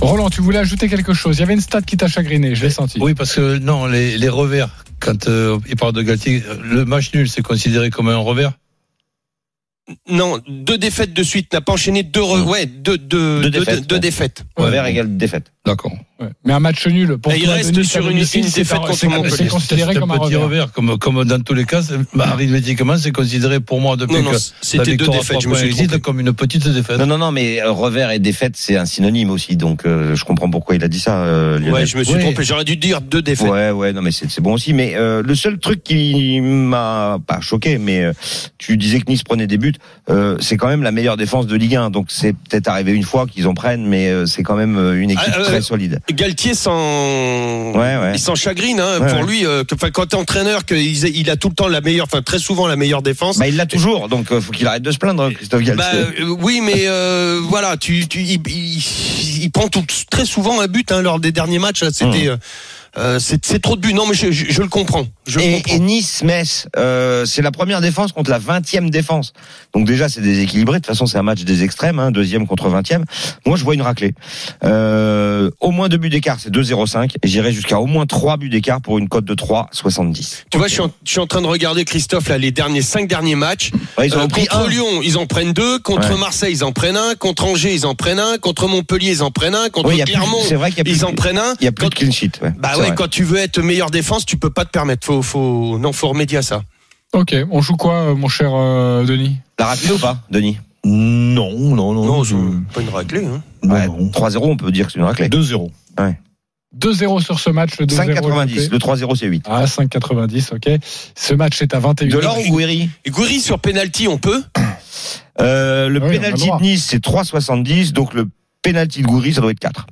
Roland, tu voulais ajouter quelque chose. Il y avait une stat qui t'a chagriné, je l'ai senti. Oui, parce que non, les, les revers, quand euh, il parle de Galtier, le match nul, c'est considéré comme un revers? Non, deux défaites de suite, n'a pas enchaîné deux, re- ouais, deux, deux, Deux deux- défaites, deux ouais. défaites. Revers égale défaite. D'accord. Ouais. Mais un match nul pour Et il reste Denis, sur une- une c'est défaite un- contre c'est- Montpellier. C'est considéré comme un petit revers. revers, comme, comme dans tous les cas, bah, arithmétiquement, c'est considéré pour moi depuis Non, non, que c'était deux défaites, je me suis comme une petite défaite. Non, non, non, mais euh, revers et défaite, c'est un synonyme aussi. Donc, euh, je comprends pourquoi il a dit ça, euh, Lionel. Ouais, je me suis trompé. J'aurais dû dire deux défaites. Ouais, ouais, non, mais c'est c'est bon aussi. Mais euh, le seul truc qui m'a pas choqué, mais euh, tu disais que Nice prenait des buts, euh, c'est quand même la meilleure défense de Ligue 1. Donc c'est peut-être arrivé une fois qu'ils en prennent, mais euh, c'est quand même une équipe Ah, euh, très solide. Galtier s'en, Ouais, ouais. il s'en chagrine hein, Ouais, pour lui. euh, que- Enfin, quand t'es entraîneur, qu'il il a tout le temps la meilleure, enfin très souvent la meilleure défense. Bah, il l'a toujours, donc euh, faut qu'il arrête de se plaindre, Christophe Galtier. Bah, euh, oui, mais euh, voilà, tu, tu, il, il- il prend tout- très souvent un but hein, lors des derniers matchs. là, C'était, euh, euh, c'est c'est trop de buts. Non, mais je, je, je le comprends. Je et, comprends. et Nice, Metz, euh, c'est la première défense contre la 20e défense. Donc déjà, c'est déséquilibré. De toute façon, c'est un match des extrêmes, hein, deuxième contre 20e. Moi, je vois une raclée. Euh, au moins deux buts d'écart, c'est 2-0-5. Et j'irai jusqu'à au moins trois buts d'écart pour une cote de 3,70. Tu vois, je suis, en, je suis en train de regarder Christophe là les derniers cinq derniers matchs. Ouais, ils en ont pris contre un. Lyon, ils en prennent deux. Contre Ouais. Marseille, ils en prennent un. Contre Angers, ils en prennent un. Contre Montpellier, ils en prennent un. Contre il plus- Clermont, c'est vrai qu'il y a plus- ils en prennent un. Il y a plus de clean sheet. Ouais. Bah ouais, vrai. quand tu veux être meilleure défense, tu peux pas te permettre. Faut, faut, non, faut remédier à ça. Ok, on joue quoi, euh, mon cher euh, Denis? La raclée ou pas, Denis? Non, non, non. Non, c'est pas une raclée. Hein. Ouais, non. 3-0, on peut dire que c'est une raclée. 2-0. 2-0 sur ce match, le 2-0. 5,90. Le 3-0, c'est 8. Ah, 5,90, ok. Ce match est à 21 De l'or ou Et Gouiri? Sur penalty, on peut euh, Le oui, penalty de Nice, c'est 3,70. Donc le penalty de Goury, ça doit être 4.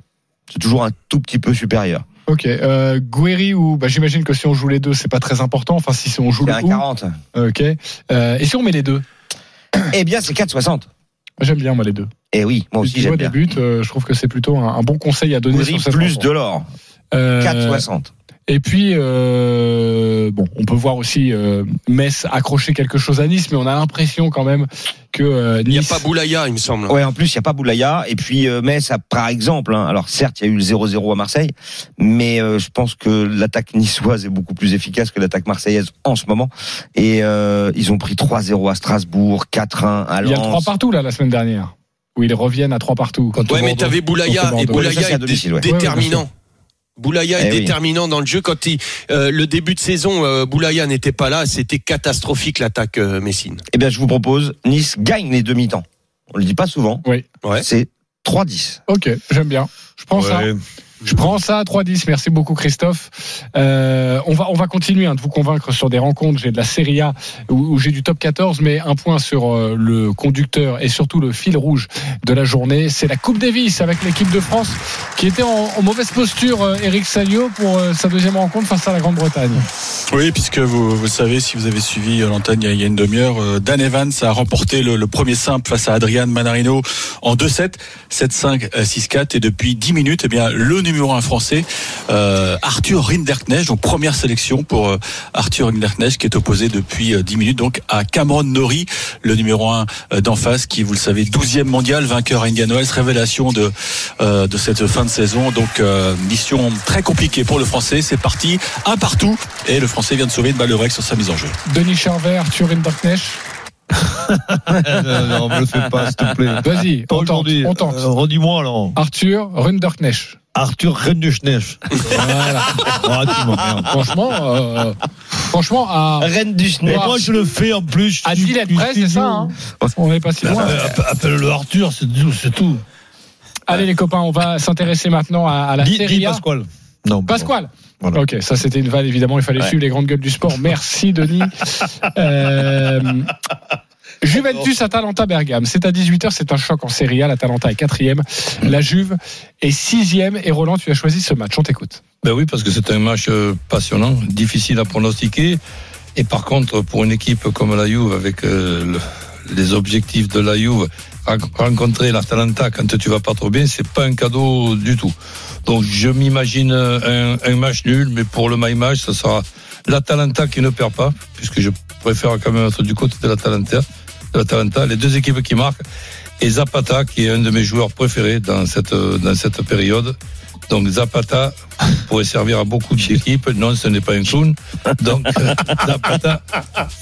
C'est toujours un tout petit peu supérieur. Ok, euh, Guéry ou bah, j'imagine que si on joue les deux, c'est pas très important. Enfin, si on joue le un ou. 40. Ok. Euh, et si on met les deux Eh bien, c'est 4,60. J'aime bien moi les deux. Eh oui, moi aussi j'aime des bien. buts, euh, je trouve que c'est plutôt un, un bon conseil à donner Goury sur plus de l'or. Euh, 4,60. Et puis, euh, bon, on peut voir aussi euh, Metz accrocher quelque chose à Nice, mais on a l'impression quand même que euh, Il n'y a Nice. pas Boulaya, il me semble. Ouais, en plus, il n'y a pas Boulaya. Et puis, euh, Metz, a, par exemple, hein, alors certes, il y a eu le 0-0 à Marseille, mais euh, je pense que l'attaque niçoise est beaucoup plus efficace que l'attaque marseillaise en ce moment. Et euh, ils ont pris 3-0 à Strasbourg, 4-1 à Il y a le 3 Lens. partout là la semaine dernière, où ils reviennent à 3 partout. Ouais, mais t'avais Boulaya et. Boulaya est domicile, ouais. dé- Ouais, Boulaya est Eh oui. déterminant dans le jeu. Quand il, euh, le début de saison, euh, Boulaya n'était pas là, c'était catastrophique l'attaque euh, Messine. Eh bien, je vous propose, Nice gagne les demi-temps. On le dit pas souvent. Oui. Ouais. C'est 3-10. Ok, j'aime bien. Je prends ça. Je prends ça à 3-10. Merci beaucoup, Christophe. Euh, on, va, on va continuer hein, de vous convaincre sur des rencontres. J'ai de la Serie A où, j'ai du top 14, mais un point sur euh, le conducteur et surtout le fil rouge de la journée. C'est la Coupe Davis avec l'équipe de France qui était en, mauvaise posture, euh, Eric Salio, pour sa deuxième rencontre face à la Grande-Bretagne. Oui, puisque vous, savez, si vous avez suivi l'antenne il y a- une demi-heure, Dan Evans a remporté le, premier simple face à Adrian Manarino en 2-7, 7-5, euh, 6-4. Et depuis 10 minutes, eh bien, le numéro 1 français, euh, Arthur Rinderknecht, donc première sélection pour euh, Arthur Rinderknecht, qui est opposé depuis euh, 10 minutes donc à Cameron Norrie, le numéro 1 euh, d'en face, qui, vous le savez, 12e mondial, vainqueur à Indian Wells, révélation de, euh, de cette fin de saison. Donc, euh, mission très compliquée pour le français. C'est parti, un partout. Et le français vient de sauver une balle de sur sa mise en jeu. Denis Charvet, Arthur Rinderknecht. non, non, me le fais pas, s'il te plaît. Vas-y, on on tente. Euh, Redis-moi alors. Arthur Rinderknecht. Arthur Renduschneff. Voilà. M'emmerdes. Franchement, euh, franchement, à, Mais moi, je le fais en plus. à Tu- 10 lettres tu- près, c'est ça. Hein on n'est pas si loin. Appelle- appelle- Appelle-le Arthur, c'est tout. C'est tout. Allez les copains, on va s'intéresser maintenant à, à la Serie dis A. Pasquale. Non. Pasquale. Voilà. Ok, ça c'était une vanne évidemment. Il fallait Ouais. suivre les grandes gueules du sport. Merci Denis. Euh, Juventus Atalanta Bergame. C'est à 18h, c'est un choc en Serie A. L'Atalanta est quatrième, la Juve est sixième. Et Roland, tu as choisi ce match. On t'écoute. Ben oui, parce que c'est un match euh, passionnant, difficile à pronostiquer. Et par contre, pour une équipe comme la Juve, avec euh, le- les objectifs de la Juve, ren- rencontrer l'Atalanta quand tu vas pas trop bien, c'est pas un cadeau du tout. Donc je m'imagine un, un match nul, mais pour le my match, ce sera l'Atalanta qui ne perd pas, puisque je préfère quand même être du côté de l'Atalanta. Les deux équipes qui marquent, et Zapata qui est un de mes joueurs préférés dans cette dans cette période. Donc Zapata pourrait servir à beaucoup d'équipes. Non, ce n'est pas un clown. Donc euh, Zapata,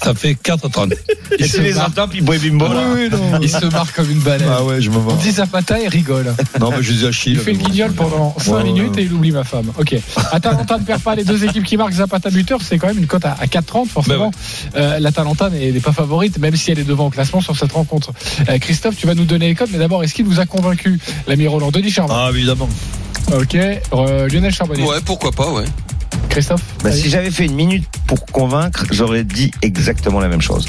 ça fait 4,30. Et tu les entends, puis bimbo. Oui, oui. Il se marre comme une baleine. Ah ouais, je me On vois. dit Zapata et rigole. Non, mais je dis Achille. Il fait le guignol pendant 5 Ouais, ouais, minutes ouais. et il oublie ma femme. Ok. Atalanta ne perd pas les deux équipes qui marquent Zapata buteur. C'est quand même une cote à, à 4,30 forcément. Ben Euh, L'Atalanta n'est pas favorite, même si elle est devant au classement sur cette rencontre. Euh, Christophe, tu vas nous donner les codes, mais d'abord, est-ce qu'il vous a convaincu l'ami Roland? Denis Charbonnier Ah, évidemment. Ok. Euh, Lionel Charbonnier. Ouais, pourquoi pas, ouais. Christophe. Bah, si j'avais fait une minute pour convaincre, j'aurais dit exactement la même chose.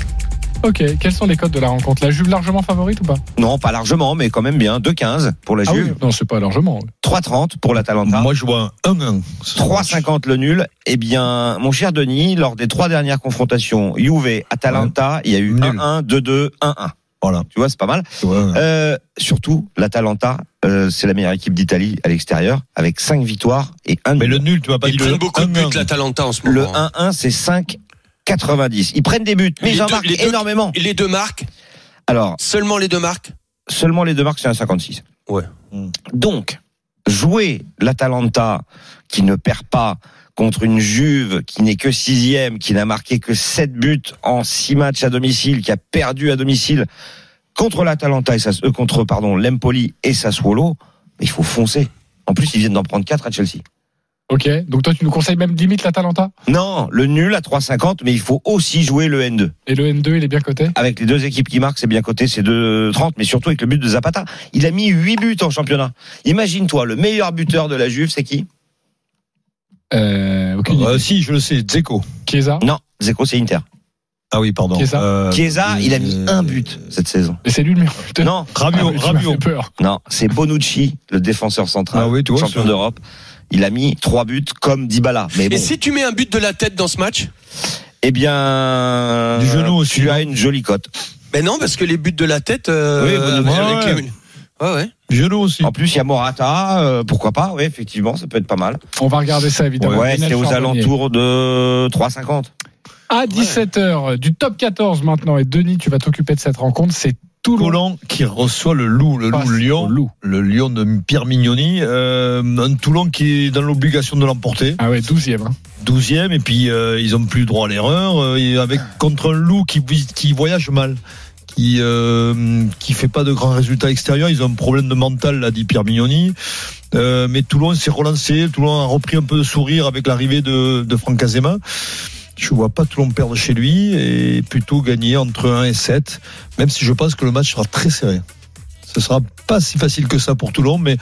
Ok. Quels sont les codes de la rencontre? La Juve largement favorite ou pas? Non, pas largement, mais quand même bien. 2,15 pour la Ah oui. Juve, Non, c'est pas largement. 3,30 pour l'Atalanta. Moi, je vois un 1-1. 3,50 le nul. Eh bien, mon cher Denis, lors des trois dernières confrontations, Juve, Atalanta, il y a eu Nul. 1-1, 2-2, 1-1. Voilà. Tu vois, c'est pas mal. Ouais. Euh, surtout, l'Atalanta, euh, c'est la meilleure équipe d'Italie à l'extérieur, avec 5 victoires et 1 Mais nul. le nul, tu m'as pas Ils dit le beaucoup de buts, 1-1. l'Atalanta, en ce Le moment. hein. 1-1, c'est 5,90. Ils prennent des buts, mais ils en marquent énormément. Et les deux marques Alors, Seulement les deux marques seulement les deux marques, c'est un 56. Ouais. Donc, jouer l'Atalanta qui ne perd pas contre une Juve qui n'est que sixième, qui n'a marqué que 7 buts en 6 matchs à domicile, qui a perdu à domicile contre l'Atalanta et Sas- euh, contre pardon l'Empoli et Sassuolo, il faut foncer. En plus, ils viennent d'en prendre 4 à Chelsea. Ok. Donc toi, tu nous conseilles même limite l'Atalanta? Non, le nul à 3,50, mais il faut aussi jouer le N2. Et le N2, il est bien coté? Avec les deux équipes qui marquent, c'est bien coté, c'est 2,30, mais surtout avec le but de Zapata. Il a mis 8 buts en championnat. Imagine-toi, le meilleur buteur de la Juve, c'est qui? Euh, aucune Euh, si, je le sais, Dzeko. Chiesa Non, Zeko, c'est Inter. Ah oui, pardon. Chiesa Euh, Chiesa, il a mis euh, un but cette saison. Et c'est lui le meilleur buteur. Non, Rabiot, Ah Rabiot. peur. non, c'est Bonucci, le défenseur central, Ah oui, tu vois, champion d'Europe. Il a mis trois buts comme Dybala. Mais bon, Et si tu mets un but de la tête dans ce match eh bien, Du genou aussi, tu as une jolie cote. Ben non, parce que les buts de la tête. euh, Oui, avec les- Ouais, ouais. Genou aussi. En plus, il y a Morata, euh, pourquoi pas Oui, effectivement, ça peut être pas mal. On va regarder ça évidemment. Ouais, c'est aux alentours de 3,50. À 17h, du top 14 maintenant. Et Denis, tu vas t'occuper de cette rencontre. C'est Toulon. Toulon qui reçoit le loup, le Passe loup Lyon, loup. le Lyon de Pierre Mignoni, euh, un Toulon qui est dans l'obligation de l'emporter, Ah ouais, 12e. Hein. 12e, et puis euh, ils ont plus droit à l'erreur, euh, avec contre un loup qui, qui voyage mal, qui euh, fait pas de grands résultats extérieurs, ils ont un problème de mental, l'a dit Pierre Mignoni. Euh, mais Toulon s'est relancé, Toulon a repris un peu de sourire avec l'arrivée de, de Franck Azema. Je vois pas Toulon perdre chez lui et plutôt gagner entre 1 et 7, même si je pense que le match sera très serré. Ce sera pas si facile que ça pour Toulon, mais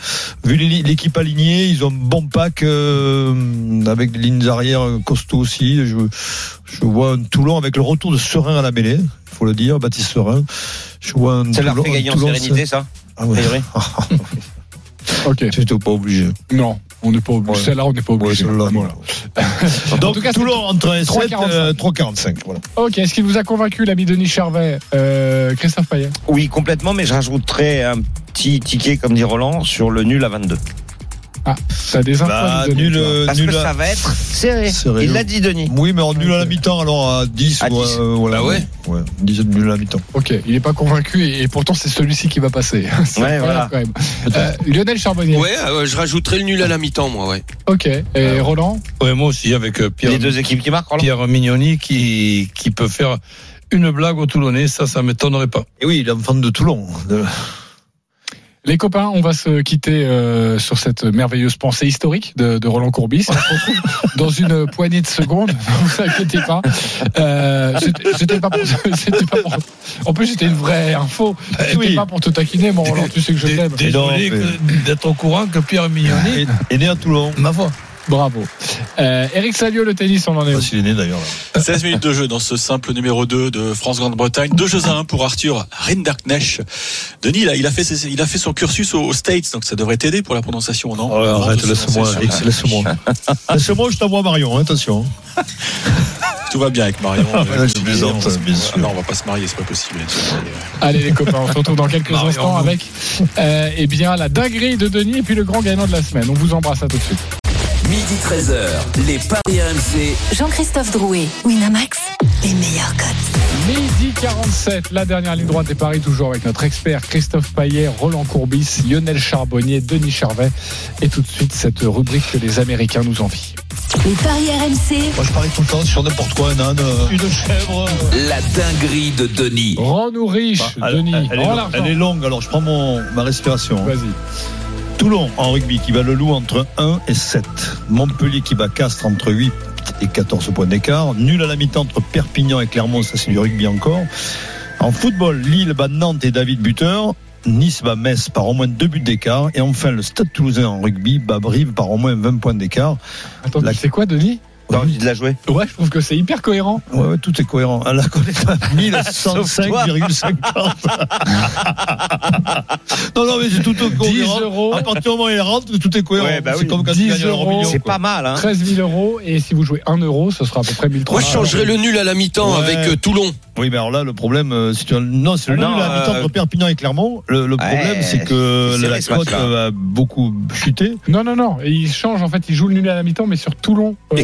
vu l'équipe alignée, ils ont un bon pack euh, avec des lignes arrière costauds aussi. Je, je vois un Toulon avec le retour de Serein à la mêlée, il faut le dire, Baptiste Serein. Je vois un Ça leur Toulon- fait gagner en sérénité, ça Ah ouais. Ok. C'était pas obligé. Non, on n'est pas obligé. Ouais. Celle-là, on n'est pas obligé. celle-là, Voilà. Donc tout cas, Toulon entre 1 et 7, 3,45. euh, 3,45. Voilà. Ok, est-ce qu'il vous a convaincu, l'ami Denis Charvet, euh, Christophe Payet? Oui, complètement, mais je rajouterais un petit ticket, comme dit Roland, sur le nul à 22. Ah, ça a des infos Bah, nul, euh, Parce nul que à- ça va être serré. Serré. Il l'a dit, Denis. Oui, mais en nul à la mi-temps, alors à 10. À ou, 10. euh, voilà. Ah ouais Ouais, 10 de nul à la mi-temps. Ok, il n'est pas convaincu et, et pourtant c'est celui-ci qui va passer. Ouais, voilà. quand même. Euh, Lionel Charbonnier. Ouais, euh, je rajouterai le nul à la mi-temps, moi, ouais. Ok, et Roland Ouais, moi aussi, avec Pierre, Les deux équipes qui marquent, Roland Pierre Mignoni qui, qui peut faire une blague au Toulonnais, ça, ça m'étonnerait pas. Et oui, l'enfant de Toulon. De- Les copains, on va se quitter euh, sur cette merveilleuse pensée historique de, de Roland Courbis. On se retrouve dans une poignée de secondes. Ne vous inquiétez pas. Euh, c'était- c'était pas, pour, c'était pas pour- En plus, c'était une vraie info. C'était oui. pas pour te taquiner, mon Roland. Tu sais que je t'aime. Désolé d'être au courant que Pierre Mignoni, est, est né à Toulon. ma foi. Bravo. Euh, Eric Salio, le tennis, on en est où Pas s'il est né d'ailleurs. là. 16 minutes de jeu dans ce simple numéro 2 de France-Grande-Bretagne. Deux jeux à 1 pour Arthur Rinderknecht. Denis, là, il a fait, ses- il a fait son cursus aux States, donc ça devrait t'aider pour la prononciation, non Ouais, Avant arrête, laisse-moi, Eric, laisse-moi. Laisse-moi, je t'envoie Marion, hein, attention. Tout va bien avec Marion. Ah, là, je plaisante, On- bien sûr. Ah non, on va pas se marier, c'est pas possible. Allez les copains, on se retrouve dans quelques Marion, instants vous. avec euh, eh bien, la dinguerie de Denis et puis le grand gagnant de la semaine. On vous embrasse à tout de suite. Midi 13h, les Paris RMC. Jean-Christophe Drouet, Winamax, les meilleurs codes. Midi 47, la dernière ligne droite des paris, toujours avec notre expert Christophe Paillet, Roland Courbis, Lionel Charbonnier, Denis Charvet. Et tout de suite, cette rubrique que les Américains nous envient. Les paris RMC, Moi, je parie tout le temps sur n'importe quoi, un âne, euh, une chèvre. La dinguerie de Denis. Rends-nous riche, Bah, elle, Denis. elle est, elle est longue, alors je prends mon, ma respiration. Vas-y. Toulon en rugby qui bat le loup entre 1 et 7. Montpellier qui bat Castres entre 8 et 14 points d'écart. Nul à la mi-temps entre Perpignan et Clermont, ça c'est du rugby encore. En football, Lille bat Nantes et David Buteur. Nice bat Metz par au moins deux buts d'écart. Et enfin, le Stade Toulousain en rugby bat Brive par au moins 20 points d'écart. Attends, La- c'est quoi, Denis? T'as envie de la jouer Ouais, je trouve que c'est hyper cohérent. Ouais, ouais, tout est cohérent. À la connaît pas 1105,50. non, non, mais c'est tout cohérent. 10 euros. À partir du moment où il rentre, tout est cohérent. Ouais, bah c'est oui. comme quand 10 tu euros. million, C'est quoi. pas mal, hein 13 000 euros. Et si vous jouez 1 euro, ce sera à peu près 1300 Moi, je changerais le nul à la mi-temps Ouais. avec euh, Toulon. Oui, mais alors là, le problème, euh, si tu as- non, c'est le Non, nul à la mi-temps euh, entre Perpignan et Clermont. Le, le problème, Ouais, c'est que c'est la cote match-là. euh, a beaucoup chuté. Non, non, non. Il change, en fait, il joue le nul à la mi-temps, mais sur Toulon. euh,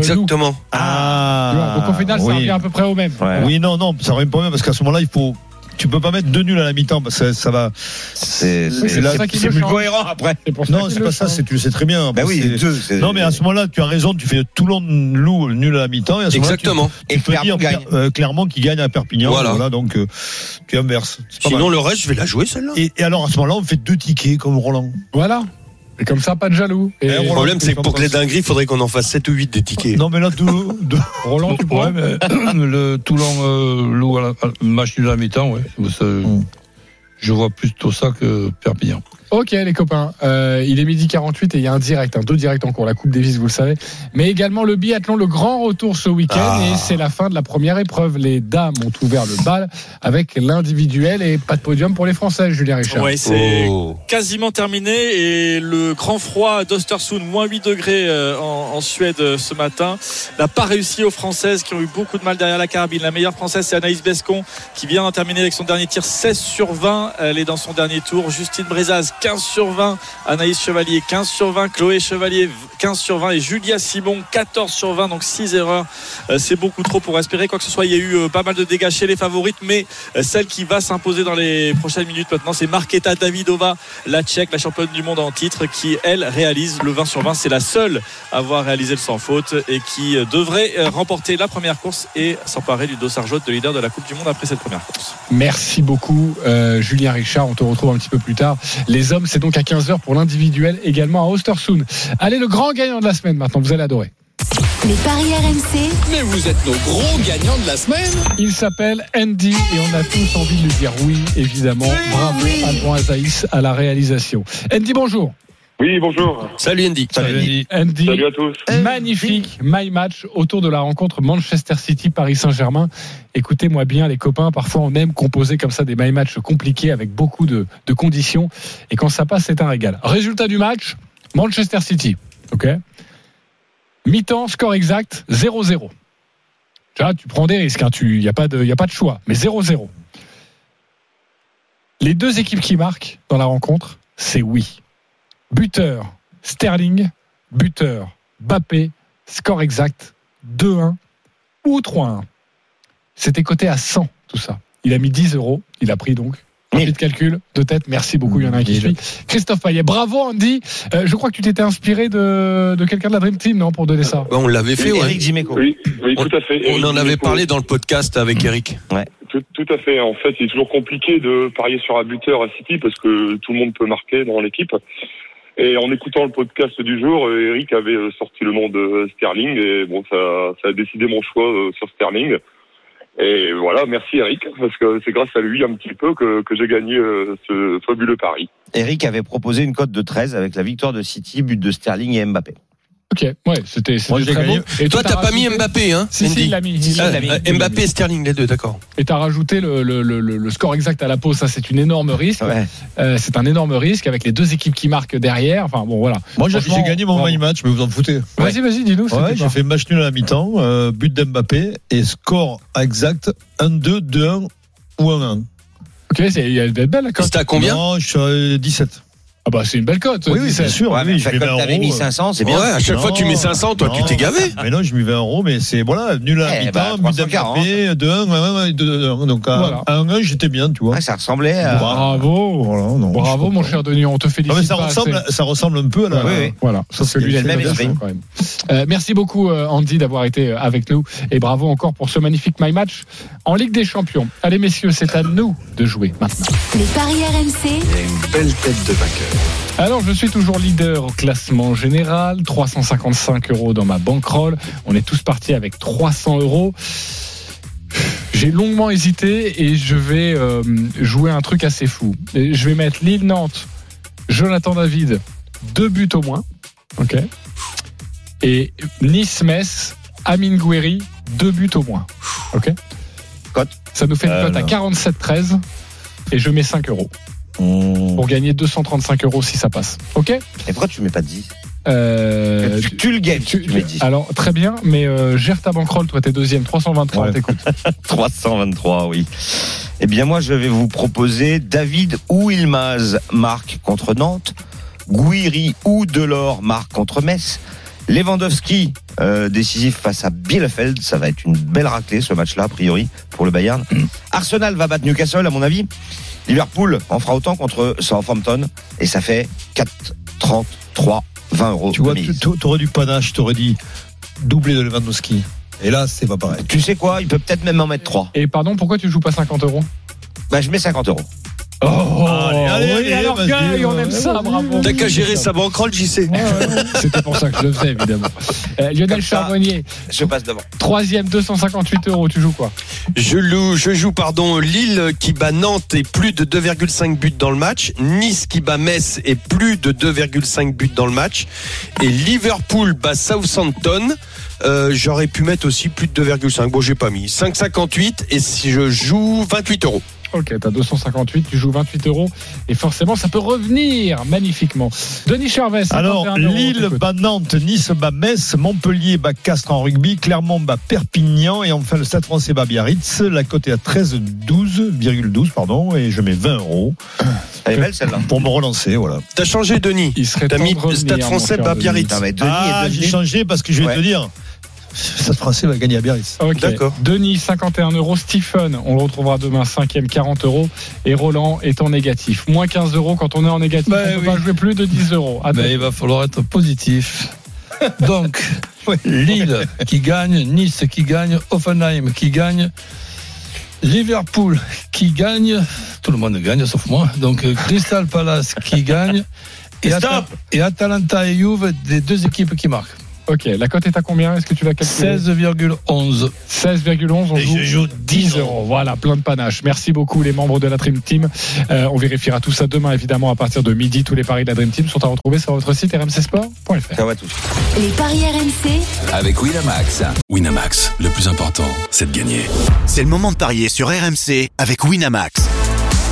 Exactement. Ah, Donc au final, ça revient à peu près au même. Ouais. Oui, non, non, ça revient pas bien parce qu'à ce moment-là, il faut. Tu peux pas mettre deux nuls à la mi-temps parce que ça, va. C'est plus change. cohérent après. Non, qu'il c'est pas ça, c'est tu le sais très bien. Bah oui, deux. Non, mais à ce moment-là, tu as raison, tu fais Toulon loup nul à la mi-temps. Et à ce moment-là, tu- Exactement. Tu, Et peux Clermont dire gagne. euh, Clermont qui gagne à Perpignan. Voilà. donc euh, tu inverses. C'est pas Sinon, mal. le reste, je vais la jouer, celle-là. Et, et alors à ce moment-là, on fait deux tickets comme Roland. Voilà. Et comme ça, pas de jaloux. Et Eh, Le problème, c'est que pour que les dingueries, il faudrait qu'on en fasse 7 ou 8 des tickets. Non, mais là, deux. deux. Roland, tu pourrais le Toulon euh, loup à la, à- match nul à la mi-temps, ouais. Ça, Je vois plutôt ça que Perpignan. Ok les copains, Euh, il est midi 48 et il y a un direct, un deux directs en cours, la Coupe Davis vous le savez, mais également le biathlon, le grand retour ce week-end Ah. et c'est la fin de la première épreuve. Les dames ont ouvert le bal avec l'individuel et pas de podium pour les Français, Julien Richard. Ouais, c'est Oh. quasiment terminé et le grand froid d'Ostersund, moins 8 degrés euh, en, en Suède euh, ce matin, n'a pas réussi aux Françaises qui ont eu beaucoup de mal derrière la carabine. La meilleure Française, c'est Anaïs Bescon qui vient d'en terminer avec son dernier tir 16 sur 20. Elle est dans son dernier tour. Justine Brezaz, 15 sur 20. Anaïs Chevalier, 15 sur 20. Chloé Chevalier, 15 sur 20. Et Julia Simon, 14 sur 20. Donc 6 erreurs. Euh, c'est beaucoup trop pour espérer quoi que ce soit. Il y a eu euh, pas mal de dégâts chez les favorites, mais euh, celle qui va s'imposer dans les prochaines minutes maintenant, c'est Marketa Davidova, la tchèque, la championne du monde en titre, qui elle réalise le 20 sur 20. C'est la seule à avoir réalisé le sans faute et qui devrait remporter la première course et s'emparer du dossard jaune de leader de la Coupe du Monde après cette première course. Merci beaucoup euh, Julien Richard, on te retrouve un petit peu plus tard. Hommes, c'est donc à 15h pour l'individuel, également à Ostersund. Allez, le grand gagnant de la semaine maintenant, vous allez adorer. Les paris RMC. Mais vous êtes nos gros gagnants de la semaine. Il s'appelle Andy et on a tous envie de lui dire oui, évidemment. Bravo Alban Azaïs à la réalisation. Andy, bonjour. Oui, bonjour. Salut Andy. Salut Andy. Andy, Salut à tous. magnifique my match autour de la rencontre Manchester City Paris Saint-Germain. Écoutez-moi bien les copains, parfois on aime composer comme ça des my match compliqués avec beaucoup de, de conditions et quand ça passe c'est un régal. Résultat du match Manchester City. OK Mi-temps score exact 0-0. Tu vois, tu prends des risques, il n'y a, pas de- y a pas de choix, mais 0-0. Les deux équipes qui marquent dans la rencontre, c'est oui. Buteur, Sterling. Buteur, Bappé. Score exact, 2-1 ou 3-1. C'était coté à 100, tout ça. Il a mis 10 euros. Il a pris donc. Rapide calcul de tête. Merci beaucoup. Il y en a un qui suit. Christophe Payet. Bravo, Andy. Euh, je crois que tu t'étais inspiré de, de quelqu'un de la Dream Team, non, pour donner ça? on l'avait fait, ouais. Oui, oui, tout à fait. On Eric en avait parlé dans le podcast avec Eric. Tout, tout à fait. En fait, il est toujours compliqué de parier sur un buteur à City parce que tout le monde peut marquer dans l'équipe. Et en écoutant le podcast du jour, euh, Eric avait euh, sorti le nom de Sterling et bon, ça, a décidé mon choix euh, sur Sterling. Et voilà, merci Eric, parce que c'est grâce à lui un petit peu que, que j'ai gagné euh, ce fabuleux pari. Eric avait proposé une cote de 13 avec la victoire de City, but de Sterling et Mbappé. Ok, ouais, c'était c'était Moi, j'ai très gagné. beau. Et toi, t'as pas mis Mbappé, hein Si, si, Andy il l'a mis. Ah, Mbappé et Sterling, les deux, d'accord. Et tu as rajouté le, le, le, le- le score exact à la pause. Ça, c'est une énorme risque. Euh, c'est un énorme risque avec les deux équipes qui marquent derrière. Enfin, bon, voilà. Moi, j'ai gagné mon my match, mais vous en foutez. Vas-y, vas-y, dis-nous. J'ai fait match nul à la mi-temps, euh, but d'Mbappé et score exact 1-2, 2-1 ou 1-1. Ok, c'est elle est belle la cote. C'était à combien Non, je suis à 17. Ah bah c'est une belle cote. Oui, oui, 17. bien sûr. Ouais, oui, je mets comme 20 t'avais mis euh, 500, c'est bien. Ouais, à chaque fois tu mets 500, toi, tu non. t'es gavé. Mais non, je mis 20 euros, mais c'est voilà, nul à Eh mi-temps, bah, but 340. d'Mbappé, 2-1, 1-1, 2-1. Donc à Voilà. 1-1, j'étais bien, tu vois. Ouais, ça ressemblait à. Bravo. Voilà, non, Bravo, mon cher Denis. On te félicite. Non, mais ça pas ressemble, assez. ça ressemble un peu à la. Oui, oui. Voilà, sauf que lui, c'est c'est le même quand même. Euh, merci beaucoup, euh, Andy, d'avoir été euh, avec nous. Et bravo encore pour ce magnifique My Match en Ligue des Champions. Allez, messieurs, c'est à nous de jouer maintenant. Les paris RMC. Une belle tête de vainqueur. Alors, je suis toujours leader au classement général. 355 euros dans ma bankroll. On est tous partis avec 300 euros. J'ai longuement hésité et je vais euh, jouer un truc assez fou. Je vais mettre Lille-Nantes, Jonathan David, deux buts au moins. OK. Et Nice-Metz, Amine Gouiri, deux buts au moins. OK. Cote. Ça nous fait une Euh, cote à non. 47,13 et je mets 5 euros pour gagner 235 euros si ça passe. OK? Et pourquoi tu mets pas 10 euh, tu, tu le gagnes, tu- tu 10. alors très bien, mais euh, gère ta bankroll, toi t'es deuxième, 323, Ouais. t'écoutes. 323, oui. Eh bien, moi, je vais vous proposer David ou Ilmaz marque contre Nantes, Gouiri ou Delors marque contre Metz, Lewandowski euh, décisif face à Bielefeld, ça va être une belle raclée ce match-là, a priori, pour le Bayern. Arsenal va battre Newcastle, à mon avis. Liverpool en fera autant contre Southampton, et ça fait 4, 30, 3, 20 euros. Tu vois, aurais du panache, tu aurais dit doublé de Lewandowski. Et là, c'est pas pareil. Tu sais quoi? Il peut peut-être même en mettre 3. Et pardon, pourquoi tu joues pas 50 euros? Bah, je mets 50 euros. Oh, Allez, allez, oui, allez, alors vas-y, Guy, on ouais, aime ça, bravo. T'as qu'à gérer sa bankroll, j'y sais. Ouais, ouais, C'était pour ça que je le faisais, évidemment. Euh, Lionel ça. Charbonnier, Je passe devant. troisième, 258 euros, tu joues quoi? Je, loue- je joue pardon Lille qui bat Nantes et plus de 2,5 buts dans le match. Nice qui bat Metz et plus de 2,5 buts dans le match. Et Liverpool bat Southampton. Euh, J'aurais pu mettre aussi plus de 2,5. Bon, j'ai pas mis. 5,58 et si je joue 28 euros. Ok, t'as 258, tu joues 28 euros, et forcément, ça peut revenir magnifiquement. Denis Charvet, 51 Alors, Lille bat Nantes, Nice bat Metz, Montpellier bat Castres en rugby, Clermont bat Perpignan et enfin le Stade français bat Biarritz. La cote est à 13,12, pardon, et je mets 20 euros. Elle est belle celle-là. Pour me relancer, voilà. T'as changé, Denis Il serait T'as mis Stade français bat Denis. Biarritz. Non, mais Denis Ah, est j'ai changé parce que je vais Ouais. te dire, Stade français va gagner à Biarritz. Ok. D'accord. Denis, 51 euros. Stephen, on le retrouvera demain, cinquième, 40 euros. Et Roland est en négatif. Moins 15 euros quand on est en négatif. Ben on peut oui. pas jouer plus de 10 euros. Mais il va falloir être positif. Donc, Lille qui gagne, Nice qui gagne, Offenheim qui gagne, Liverpool qui gagne, tout le monde gagne sauf moi. Donc, euh, Crystal Palace qui gagne, et, et Atalanta et Juve, les deux équipes qui marquent. Ok, la cote est à combien? Est-ce que tu l'as calculé 16,11. 16,11, on Et joue, je joue 10 euros. Voilà, plein de panache. Merci beaucoup les membres de la Dream Team. Euh, on vérifiera tout ça demain, évidemment, à partir de midi. Tous les paris de la Dream Team sont à retrouver sur votre site rmcsport.fr. Ça va tous. Les paris RMC, Avec Winamax. Winamax, le plus important, c'est de gagner. C'est le moment de parier sur RMC avec Winamax.